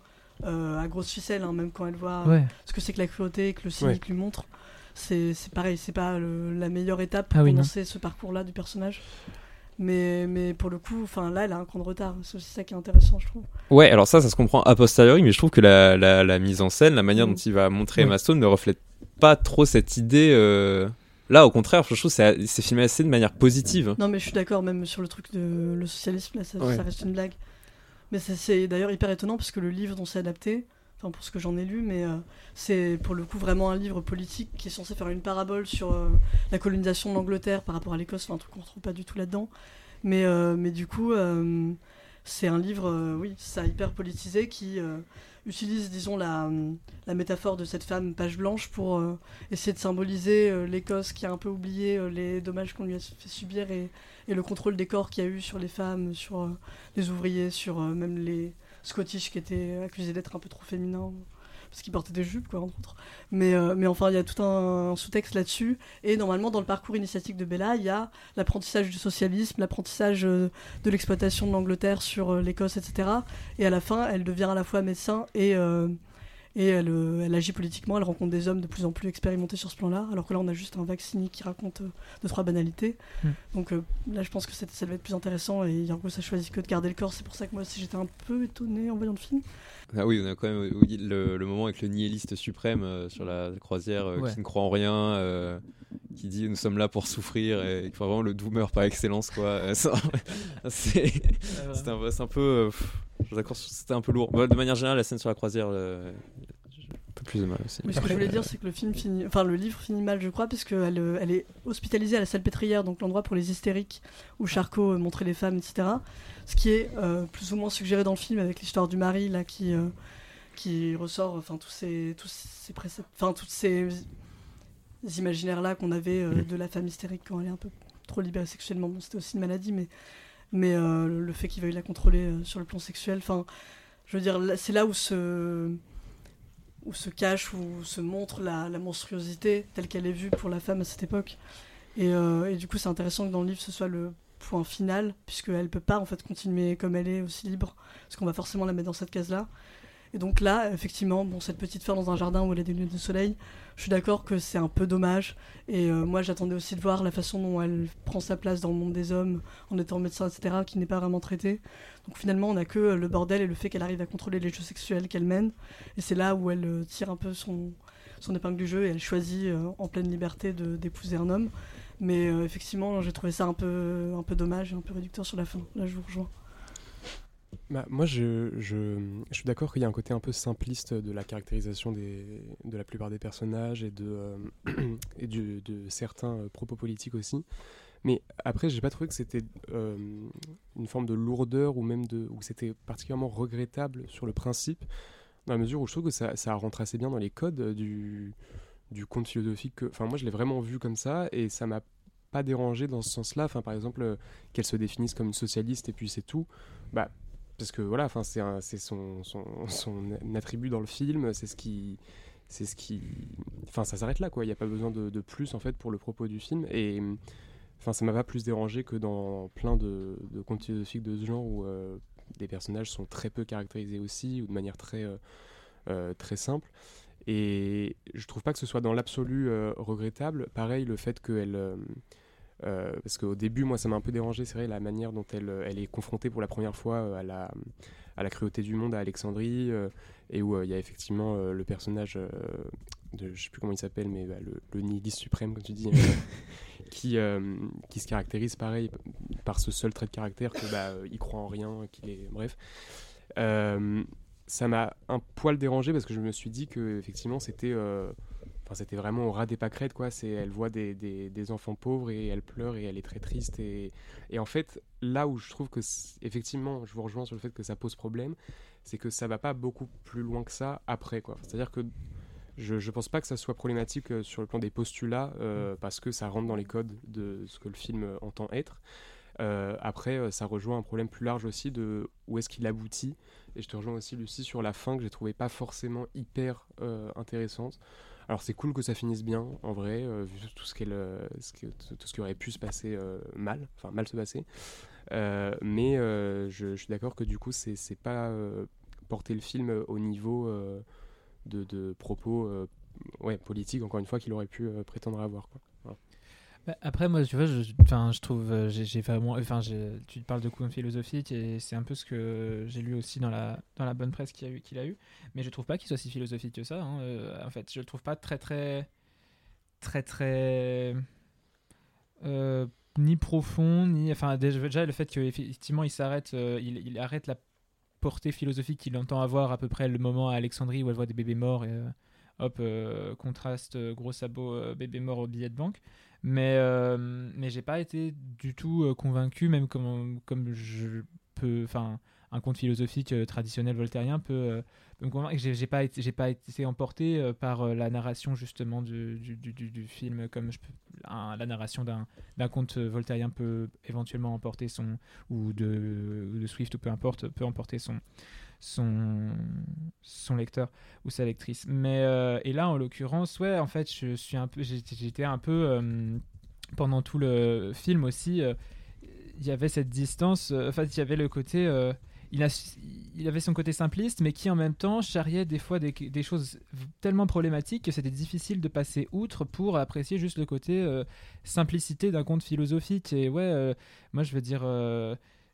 euh, à grosse ficelle, hein, même quand elle voit Ouais. ce que c'est que la cruauté et que le cynique lui montre. C'est c'est pareil, c'est pas le- la meilleure étape pour Ah oui, non. commencer ce parcours-là du personnage. Mais, mais pour le coup, enfin là, elle a un cran de retard. C'est aussi ça qui est intéressant, je trouve. Ouais, alors ça, ça se comprend a posteriori, mais je trouve que la, la, la mise en scène, la manière Mm. dont il va montrer. Emma Stone ne reflète pas trop cette idée. euh, Là, au contraire, je trouve que c'est filmé assez de manière positive. Non, mais je suis d'accord, même sur le truc de le socialisme, là, ça, Ouais. ça reste une blague. Mais c'est- d'ailleurs hyper étonnant parce que le livre dont c'est adapté, enfin pour ce que j'en ai lu, mais euh, c'est pour le coup vraiment un livre politique qui est censé faire une parabole sur euh, la colonisation de l'Angleterre par rapport à l'Écosse, enfin un truc qu'on retrouve pas du tout là-dedans. Mais, euh, mais du coup, euh, c'est un livre, euh, oui, ça hyper politisé qui euh, utilise, disons, la, la métaphore de cette femme page blanche pour euh, essayer de symboliser euh, l'Écosse qui a un peu oublié euh, les dommages qu'on lui a fait subir et, et le contrôle des corps qu'il y a eu sur les femmes, sur les ouvriers, sur même les Scottish qui était accusé d'être un peu trop féminin parce qu'il portait des jupes, quoi, entre autres. Mais, euh, enfin, il y a tout un, sous-texte là-dessus. Et normalement, dans le parcours initiatique de Bella, il y a l'apprentissage du socialisme, l'apprentissage euh, de l'exploitation de l'Angleterre sur euh, l'Écosse, etc. Et à la fin, elle devient à la fois médecin et, et elle, elle, agit politiquement, elle rencontre des hommes de plus en plus expérimentés sur ce plan-là, alors que là on a juste un vaccini qui raconte deux, trois banalités. Mm. Donc là je pense que ça, ça va être plus intéressant et Yorgos a choisi que de garder le corps, c'est pour ça que moi aussi j'étais un peu étonnée en voyant le film. Ah oui, on a quand même oui, le, le, moment avec le nihiliste suprême euh, sur la croisière euh, Ouais. qui ne croit en rien, euh, qui dit nous sommes là pour souffrir et fait vraiment le doomer par excellence quoi. Euh, c'est c'était un, c'est un peu, euh, d'accord, c'était un peu lourd. De manière générale, la scène sur la croisière, j'ai un peu plus de mal aussi. Mais ce que je voulais dire, c'est que le film finit, enfin le livre finit mal, je crois, parce qu'elle euh, elle est hospitalisée à la Salpêtrière, donc l'endroit pour les hystériques, où Charcot montrait les femmes, etc. Ce qui est euh, plus ou moins suggéré dans le film avec l'histoire du mari là qui euh, qui ressort, enfin tous ces tous ces préceptes, enfin toutes ces imaginaires là qu'on avait euh, de la femme hystérique quand elle est un peu trop libérée sexuellement. Bon, c'était aussi une maladie, mais mais euh, le fait qu'il veuille la contrôler euh, sur le plan sexuel, enfin, je veux dire, c'est là où se où se cache, où se montre la, la monstruosité telle qu'elle est vue pour la femme à cette époque. Et, et du coup, c'est intéressant que dans le livre, ce soit le point final, puisqu'elle peut pas en fait continuer comme elle est, aussi libre, parce qu'on va forcément la mettre dans cette case-là. Et donc là, effectivement, bon, cette petite femme dans un jardin où elle a des de soleil, je suis d'accord que c'est un peu dommage. Et euh, moi, j'attendais aussi de voir la façon dont elle prend sa place dans le monde des hommes, en étant médecin, etc., qui n'est pas vraiment traitée. Donc finalement, on n'a que euh, le bordel et le fait qu'elle arrive à contrôler les jeux sexuels qu'elle mène. Et c'est là où elle euh, tire un peu son, épingle du jeu et elle choisit en pleine liberté d'épouser un homme. Mais effectivement, j'ai trouvé ça un peu, un peu dommage et un peu réducteur sur la fin. Là, je vous rejoins. Bah, moi, je, suis d'accord qu'il y a un côté un peu simpliste de la caractérisation de la plupart des personnages et de, euh, certains euh, propos politiques aussi. Mais après, j'ai pas trouvé que c'était euh, une forme de lourdeur ou même de, ou que c'était particulièrement regrettable sur le principe, dans la mesure où je trouve que ça, ça rentre assez bien dans les codes du, du conte philosophique. que- Enfin, moi, je l'ai vraiment vu comme ça et ça m'a pas dérangé dans ce sens-là. Enfin, par exemple, qu'elle se définisse comme une socialiste et puis c'est tout. Bah, parce que voilà, enfin, c'est son, attribut dans le film, c'est ce qui. C'est ce qui. Enfin, ça s'arrête là, quoi. Il n'y a pas besoin de, plus, en fait, pour le propos du film. Et. Enfin, ça m'a pas plus dérangé que dans plein de, de philosophiques de ce genre où euh, des personnages sont très peu caractérisés aussi, ou de manière très, euh, euh, très simple. Et je trouve pas que ce soit dans l'absolu regrettable. Pareil, le fait qu'elle. Euh, parce qu'au début, moi, ça m'a un peu dérangé, c'est vrai, la manière dont elle, euh, est confrontée pour la première fois euh, à la, cruauté du monde à Alexandrie, euh, et où il y a effectivement le personnage de, je sais plus comment il s'appelle, mais bah, le, nihiliste suprême, comme tu dis, qui, se caractérise pareil par ce seul trait de caractère que bah, il croit en rien, qu'il est, bref. Ça m'a un poil dérangé parce que je me suis dit que effectivement c'était Enfin, c'était vraiment au ras des pâquerettes, quoi. C'est, elle voit des, des, des enfants pauvres et elle pleure et elle est très triste. Et, et en fait, là où je trouve que, effectivement, je vous rejoins sur le fait que ça pose problème, c'est que ça va pas beaucoup plus loin que ça après, quoi. C'est-à-dire que je, je pense pas que ça soit problématique euh, sur le plan des postulats, euh, parce que ça rentre dans les codes de ce que le film euh, entend être. Euh, après, ça rejoint un problème plus large aussi de où est-ce qu'il aboutit. Et je te rejoins aussi, Lucie, sur la fin que j'ai trouvé pas forcément hyper euh, intéressante. Alors c'est cool que ça finisse bien, en vrai, euh, vu tout ce, qu'elle, euh, tout ce qui aurait pu se passer euh, mal, enfin mal se passer. Mais je, suis d'accord que du coup, c'est, pas porter le film au niveau de, propos ouais, politiques, encore une fois, qu'il aurait pu prétendre avoir. Quoi. Bah, Après, moi, tu vois, je, je trouve, euh, j'ai vraiment, enfin, tu parles de conte philosophique et c'est un peu ce que j'ai lu aussi dans la, dans la bonne presse qu'il a qu'il a eu. Mais je trouve pas qu'il soit si philosophique que ça. hein, euh, en fait, je le trouve pas très, très, très, très, euh, ni profond, ni, enfin, déjà, le fait qu'effectivement il s'arrête, euh, il, il arrête la portée philosophique qu'il entend avoir à peu près le moment à Alexandrie où elle voit des bébés morts et hop, contraste, gros sabot, bébé mort au billet de banque. Mais, euh, mais j'ai pas été du tout euh, convaincu, même comme, comme je peux. Enfin, un conte philosophique euh, traditionnel voltairien peut, euh, peut me convaincre. J'ai pas, été- pas été emporté par la narration justement du, du, du, film, comme je peux, la narration d'un conte voltairien peut éventuellement emporter son. ou de, de Swift, ou peu importe, peut emporter son, son, son lecteur ou sa lectrice. Mais, euh, et là, en l'occurrence, ouais, en fait, je suis un peu, j'étais un peu, euh, pendant tout le film aussi, euh, il y avait cette distance, en fait, il y avait le côté. il, a, il avait son côté simpliste, mais qui en même temps charriait des fois des, des choses tellement problématiques que c'était difficile de passer outre pour apprécier juste le côté simplicité d'un conte philosophique. Et ouais, moi je veux dire,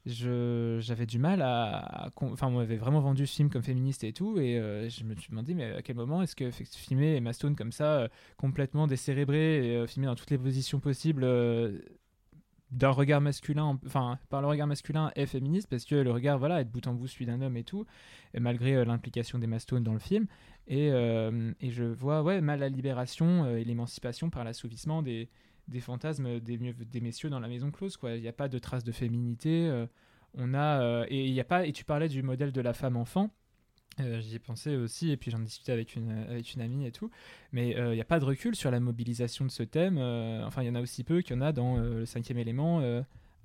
j'avais du mal à. Enfin, on m'avait vraiment vendu ce film comme féministe et tout, et euh, je me suis demandé, mais à quel moment est-ce que filmer Emma comme ça, euh, complètement décérébrée et euh, filmée dans toutes les positions possibles. d'un regard masculin, enfin par le regard masculin est féministe parce que le regard voilà est de bout en bout celui d'un homme et tout, malgré l'implication d'Emma Stone dans le film et, et je vois ouais mal la libération et l'émancipation par l'assouvissement des, des fantasmes des, messieurs dans la maison close quoi. Il n'y a pas de traces de féminité, euh, on a euh, et y a pas et tu parlais du modèle de la femme enfant. Euh, J'y ai pensé aussi, et puis j'en discutais avec une, avec une amie et tout. Mais il n'y a pas de recul sur la mobilisation de ce thème. enfin, il y en a aussi peu qu'il y en a dans le cinquième élément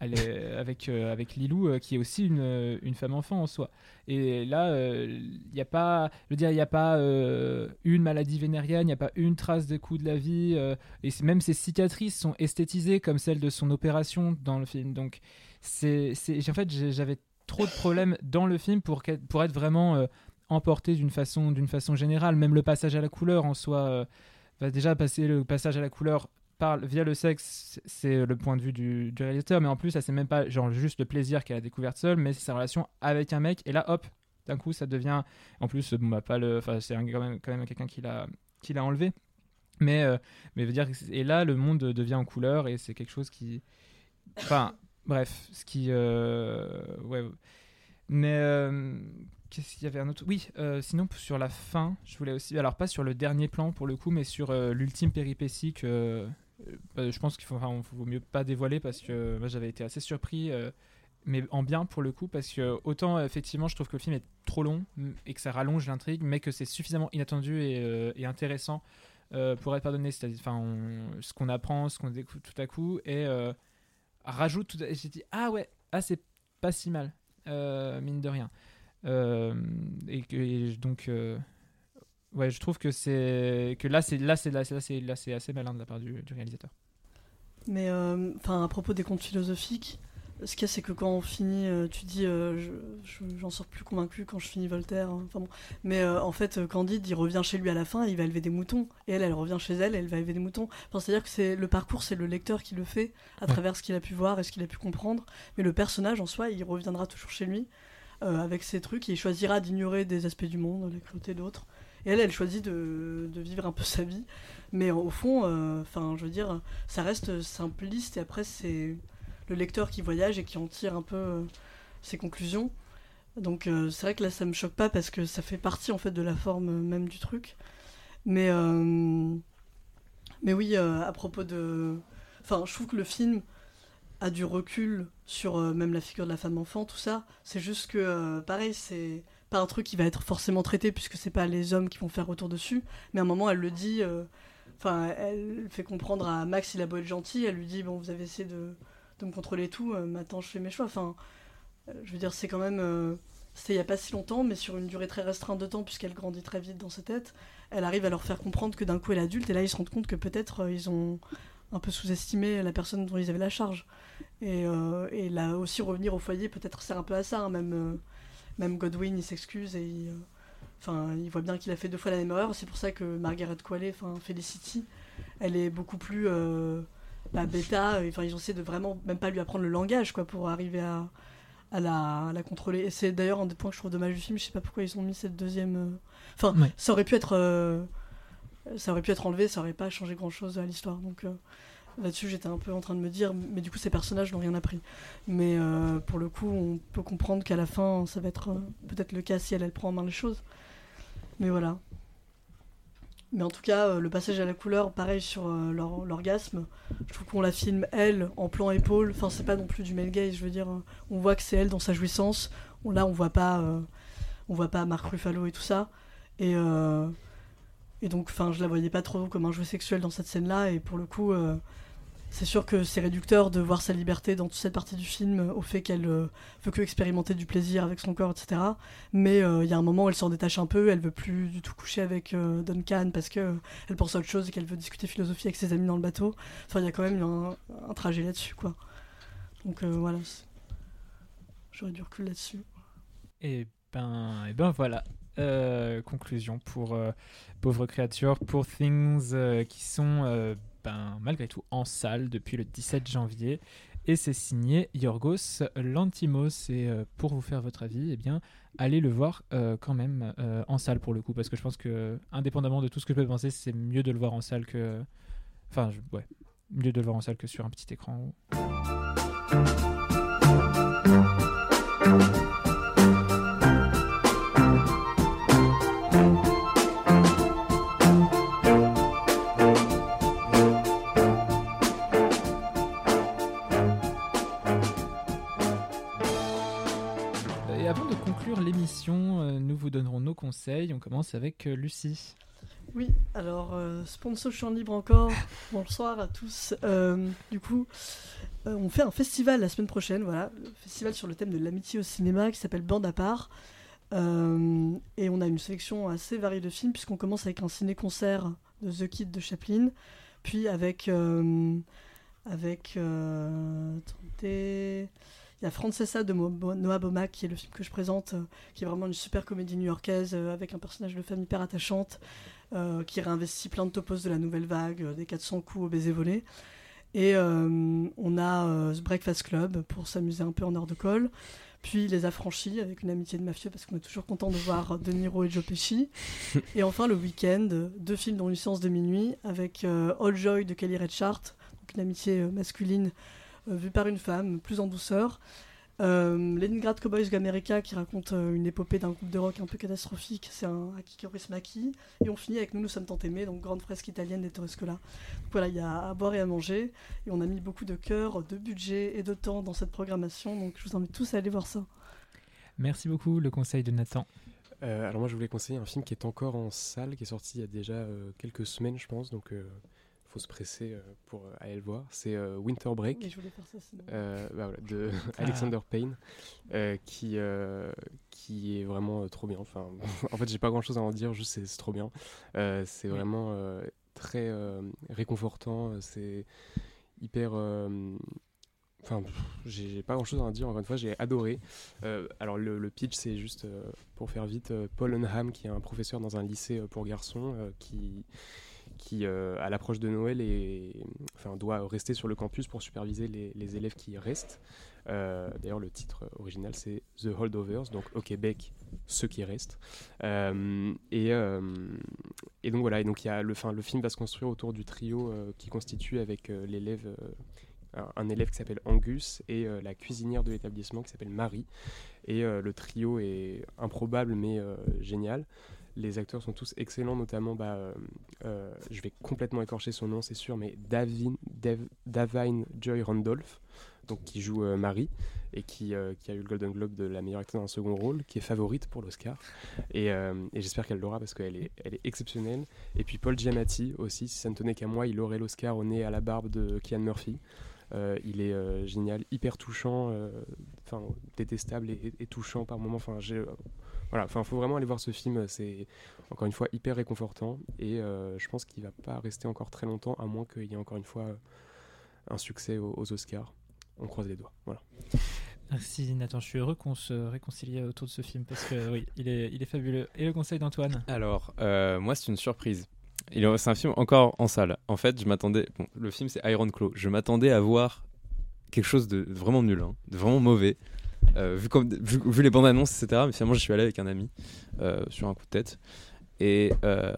est- avec, euh, avec Lilou, euh, qui est aussi une, euh, une femme enfant en soi. Et là, il n'y a pas, je dire, il n'y a pas euh, une maladie vénérienne, il n'y a pas une trace de coup de la vie. euh, et même ses cicatrices sont esthétisées comme celles de son opération dans le film. Donc, c'est, en fait, j'avais trop de problèmes dans le film pour, pour être vraiment euh, emporté d'une façon, d'une façon générale. Même le passage à la couleur en soi, euh, va déjà passer le passage à la couleur par, via le sexe, c'est le point de vue du, réalisateur, mais en plus, ça c'est même pas genre juste le plaisir qu'elle a découvert seule, mais c'est sa relation avec un mec. Et là, hop, d'un coup, ça devient. En plus, bah, pas le, enfin, c'est quand même, quand même quelqu'un qui l'a, qui l'a enlevé. Mais, euh, mais veut dire, et là, le monde devient en couleur et c'est quelque chose qui, enfin, bref, ce qui, euh, ouais. Mais euh, qu'est-ce qu'il y avait un autre Oui, euh, sinon sur la fin, je voulais aussi, alors pas sur le dernier plan pour le coup, mais sur euh, l'ultime péripétie que bah, je pense qu'il faut, vaut mieux pas dévoiler parce que moi j'avais été assez surpris. euh, mais en bien pour le coup parce que autant effectivement je trouve que le film est trop long et que ça rallonge l'intrigue mais que c'est suffisamment inattendu et, euh, intéressant euh, pour être pardonné c'est-à-dire enfin ce qu'on apprend ce qu'on découvre tout à coup et rajoute tout à- j'ai dit ah ouais ah c'est pas si mal mine de rien et donc ouais je trouve que c'est que là c'est là c'est là c'est là c'est là c'est assez malin de la part du, du réalisateur Mais euh, enfin, à propos des contes philosophiques, ce qu'il y a, c'est que quand on finit, euh, tu dis, euh, je- je- j'en sors plus convaincu quand je finis Voltaire. hein, Enfin bon. Mais en fait, Candide, il revient chez lui à la fin, il va élever des moutons. Et elle, elle revient chez elle, elle va élever des moutons. Enfin, C'est-à-dire que c'est le parcours, c'est le lecteur qui le fait à Ouais. travers ce qu'il a pu voir et ce qu'il a pu comprendre. Mais le personnage en soi, il reviendra toujours chez lui avec ses trucs et il choisira d'ignorer des aspects du monde, la cruauté d'autres. Et elle, elle choisit de, vivre un peu sa vie. Mais au fond, euh, enfin, je veux ça reste simpliste et après, c'est le lecteur qui voyage et qui en tire un peu euh, ses conclusions. Donc euh, c'est vrai que là, ça me choque pas parce que ça fait partie en fait de la forme même du truc. Mais, oui, à propos de. Enfin, je trouve que le film a du recul sur même la figure de la femme enfant, tout ça. C'est juste que, pareil, c'est pas un truc qui va être forcément traité puisque c'est pas les hommes qui vont faire retour dessus. Mais à un moment, elle le dit. euh, Enfin, elle fait comprendre à Max, il a beau être gentil, elle lui dit Bon, vous avez essayé de, de me contrôler tout, euh, maintenant je fais mes choix. Enfin, euh, je veux dire, c'est quand même. C'était il y a pas si longtemps, mais sur une durée très restreinte de temps, puisqu'elle grandit très vite dans sa tête, elle arrive à leur faire comprendre que d'un coup elle est adulte, et là ils se rendent compte que peut-être ils ont un peu sous-estimé la personne dont ils avaient la charge. Et, et là aussi revenir au foyer peut-être sert un peu à ça, même, même Godwin il s'excuse et il, euh, Enfin, il voit bien qu'il a fait deux fois la même erreur. C'est pour ça que Margaret Qualley, enfin Felicity, elle est beaucoup plus euh, bah, bêta. Enfin, ils ont essayé de vraiment même pas lui apprendre le langage, quoi, pour arriver à, à, la, à la contrôler. Et c'est d'ailleurs un des points que je trouve dommage du film. Je sais pas pourquoi ils ont mis cette deuxième. euh, Enfin, Ouais. ça aurait pu être, euh, ça aurait pu être enlevé, ça aurait pas changé grand chose à l'histoire. Donc là-dessus, j'étais un peu en train de me dire, mais du coup, ces personnages n'ont rien appris. Mais euh, pour le coup, on peut comprendre qu'à la fin, ça va être euh, peut-être le cas si elle, elle prend en main les choses. Mais voilà. Mais en tout cas, euh, le passage à la couleur, pareil sur l'or- l'orgasme, je trouve qu'on la filme elle en plan épaule. Enfin, c'est pas non plus du male gaze, je veux dire. euh, On voit que c'est elle dans sa jouissance. Là, on voit pas, on voit pas Marc Ruffalo et tout ça. Et, et donc, enfin, je la voyais pas trop comme un jeu sexuel dans cette scène-là. Et pour le coup, c'est sûr que c'est réducteur de voir sa liberté dans toute cette partie du film euh, au fait qu'elle euh, veut que expérimenter du plaisir avec son corps, etc. Mais euh, il y a un moment où elle s'en détache un peu, elle veut plus du tout coucher avec Duncan parce que elle pense à autre chose et qu'elle veut discuter philosophie avec ses amis dans le bateau. Enfin, il y a quand même un, un trajet là-dessus, quoi. Donc voilà, j'aurais du recul là-dessus. Et ben, et ben voilà. Conclusion pour Pauvre créature, pour Things qui sont ben, malgré tout en salle depuis le 17 janvier. Et c'est signé Yorgos Lantimos. Et euh, pour vous faire votre avis, eh bien, allez le voir euh, quand même euh, en salle pour le coup. Parce que je pense que, indépendamment de tout ce que je peux penser, c'est mieux de le voir en salle que. Enfin, ouais. Mieux de le voir en salle que sur un petit écran. Vous donnerons nos conseils. On commence avec euh, Lucie. Oui, alors, euh, sponsor champ libre encore. Bonsoir à tous. Euh, du coup, euh, on fait un festival la semaine prochaine, voilà, le festival sur le thème de l'amitié au cinéma qui s'appelle Bande à part. Et on a une sélection assez variée de films, puisqu'on commence avec un ciné-concert de The Kid de Chaplin, puis avec. avec. attendez. Il y a Francesa de Noah Baumbach, qui est le film que je présente, euh, qui est vraiment une super comédie new-yorkaise euh, avec un personnage de femme hyper attachante, euh, qui réinvestit plein de topos de la nouvelle vague, des 400 coups au baiser volé. Et on a The Breakfast Club pour s'amuser un peu en heure de colle. Puis Les Affranchis avec une amitié de mafieux parce qu'on est toujours content de voir De Niro et Joe Pesci. et enfin le week-end, deux films dont Licence de minuit avec All Joy de Kelly Reichardt, donc une amitié masculine euh, vue par une femme, plus en douceur. Euh, Leningrad Cowboys America qui raconte euh, une épopée d'un groupe de rock un peu catastrophique, c'est un Aki Kaurismäki. Et on finit avec Nous nous sommes tant aimés, donc grande fresque italienne d'Ettore Scola. Donc voilà, il y a à boire et à manger, et on a mis beaucoup de cœur, de budget et de temps dans cette programmation, donc je vous invite tous à aller voir ça. Merci beaucoup, le conseil de Nathan. Euh, alors moi je voulais conseiller un film qui est encore en salle, qui est sorti il y a déjà euh, quelques semaines je pense, donc faut se presser euh, pour euh, aller le voir. C'est euh, Winter Break. Et je voulais faire ça sinon. Bah voilà, de Ah. Alexander Payne, qui, qui est vraiment trop bien. Enfin, en fait, j'ai pas grand chose à en dire, juste c'est trop bien. C'est Oui. vraiment très réconfortant, c'est hyper. Enfin, j'ai pas grand chose à en dire, encore une fois, j'ai adoré. Euh, alors, le, le pitch, c'est juste, euh, pour faire vite, euh, Paul Unham, qui est un professeur dans un lycée pour garçons, qui, qui euh, à l'approche de Noël, est, enfin, doit rester sur le campus pour superviser les, élèves qui restent. Euh, D'ailleurs, le titre original, c'est The Holdovers, donc au Québec, ceux qui restent. Euh, et, donc voilà, et donc y a le, fin, le film va se construire autour du trio qui constitue avec l'élève, un, élève qui s'appelle Angus et la cuisinière de l'établissement qui s'appelle Marie. Et le trio est improbable mais génial. Les acteurs sont tous excellents, notamment, bah, euh, euh, je vais complètement écorcher son nom, c'est sûr, mais Davin, Davine Joy Randolph, qui joue euh, Marie et qui, a eu le Golden Globe de la meilleure actrice dans un second rôle, qui est favorite pour l'Oscar. Et, j'espère qu'elle l'aura parce qu'elle est, est exceptionnelle. Et puis Paul Giamatti aussi, si ça ne tenait qu'à moi, il aurait l'Oscar au nez à la barbe de Kian Murphy. Euh, il est euh, génial, hyper touchant, euh, enfin détestable et, et touchant par moments. Enfin, j'ai, euh, voilà, enfin, faut vraiment aller voir ce film. C'est encore une fois hyper réconfortant et euh, je pense qu'il va pas rester encore très longtemps, à moins qu'il y ait encore une fois euh, un succès aux, aux Oscars. On croise les doigts. Voilà. Merci Nathan, je suis heureux qu'on se réconcilie autour de ce film parce que oui, il est, il est fabuleux. Et le conseil d'Antoine? Alors, euh, moi, c'est une surprise. C'est un film encore en salle. En fait, je m'attendais. Bon, le film, c'est Iron Claw. Je m'attendais à voir quelque chose de vraiment nul, hein, de vraiment mauvais. Euh, vu, comme, vu, les bandes annonces, etc. Mais finalement, je suis allé avec un ami euh, sur un coup de tête. Et euh,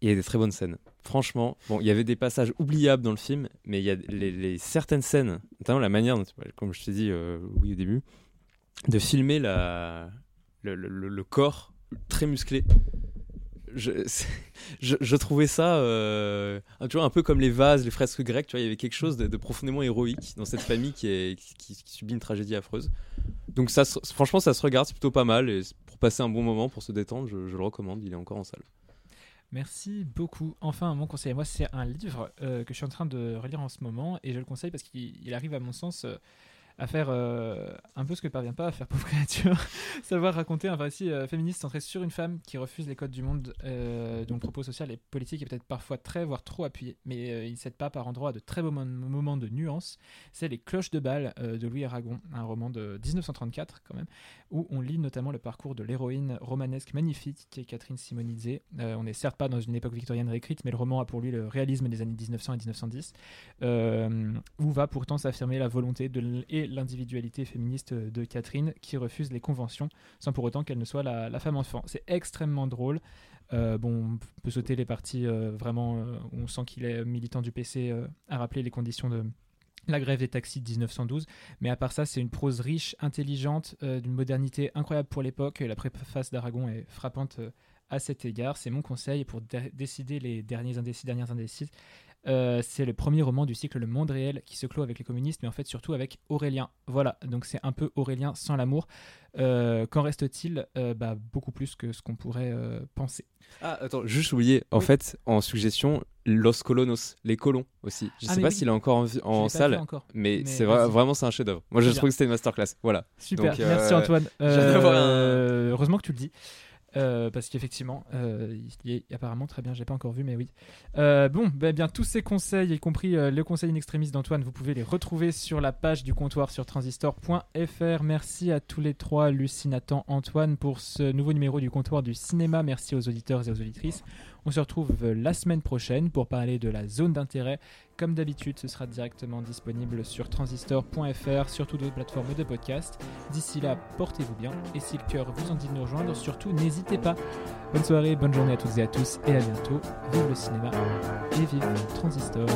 il y a des très bonnes scènes. Franchement, bon, il y avait des passages oubliables dans le film, mais il y a les, certaines scènes, notamment la manière, comme je t'ai dit oui, au début, de filmer le- le corps très musclé. Je, trouvais ça, euh, un peu comme les vases, les fresques grecques. Tu vois, il y avait quelque chose de, profondément héroïque dans cette famille qui, subit une tragédie affreuse. Donc, ça, franchement, ça se regarde, c'est plutôt pas mal. Et pour passer un bon moment, pour se détendre, je, le recommande. Il est encore en salle. Merci beaucoup. Enfin, mon conseil à moi, c'est un livre euh, que je suis en train de relire en ce moment et je le conseille parce qu'il il arrive, à mon sens, euh, à faire euh, un peu ce que parvient pas à faire Pauvre créature, savoir raconter un récit euh, féministe centré sur une femme qui refuse les codes du monde, euh, dont le propos social et politique est peut-être parfois très, voire trop appuyé, mais il ne cède pas par endroits à de très beaux mo- moments de nuance. C'est Les Cloches de Bâle de Louis Aragon, un roman de 1934 quand même, où on lit notamment le parcours de l'héroïne romanesque magnifique qui est Catherine Simonidze. Euh, on n'est certes pas dans une époque victorienne réécrite, mais le roman a pour lui le réalisme des années 1900 et 1910, euh, où va pourtant s'affirmer la volonté et l'individualité féministe de Catherine qui refuse les conventions sans pour autant qu'elle ne soit la, la femme enfant. C'est extrêmement drôle. Euh, on peut sauter les parties vraiment on sent qu'il est militant du PC à rappeler les conditions de la grève des taxis de 1912. Mais à part ça, c'est une prose riche, intelligente, euh, d'une modernité incroyable pour l'époque. La préface d'Aragon est frappante euh, à cet égard. C'est mon conseil pour dé- décider les derniers indécis, dernières indécises. Euh, c'est le premier roman du cycle Le Monde réel qui se clôt avec les communistes, mais en fait surtout avec Aurélien. Voilà, donc c'est un peu Aurélien sans l'amour. Qu'en reste-t-il? Bah, Beaucoup plus que ce qu'on pourrait penser. Ah, attends, juste oublié. En Oui. fait, en suggestion, Los Colonos, les colons aussi. Je Ah, sais pas oui. s'il est encore en, en salle, encore. mais, Mais c'est vraiment c'est un chef-d'œuvre. Moi, je trouve que c'était une masterclass. Voilà. Super, Donc, euh, merci Antoine. Euh, Heureusement que tu le dis. Euh, parce qu'effectivement, il est apparemment très bien. J'ai pas encore vu, mais oui. Bon, ben bien tous ces conseils, y compris le conseil in extremis d'Antoine, vous pouvez les retrouver sur la page du comptoir sur transistor.fr. Merci à tous les trois, Lucie, Nathan, Antoine, pour ce nouveau numéro du comptoir du cinéma. Merci aux auditeurs et aux auditrices. On se retrouve euh, la semaine prochaine pour parler de la zone d'intérêt. Comme d'habitude, ce sera directement disponible sur transistor.fr, sur toutes les plateformes de podcast. D'ici là, portez-vous bien et si le cœur vous en dit de nous rejoindre, surtout n'hésitez pas. Bonne soirée, bonne journée à toutes et à tous et à bientôt. Vive le cinéma et vive Transistor.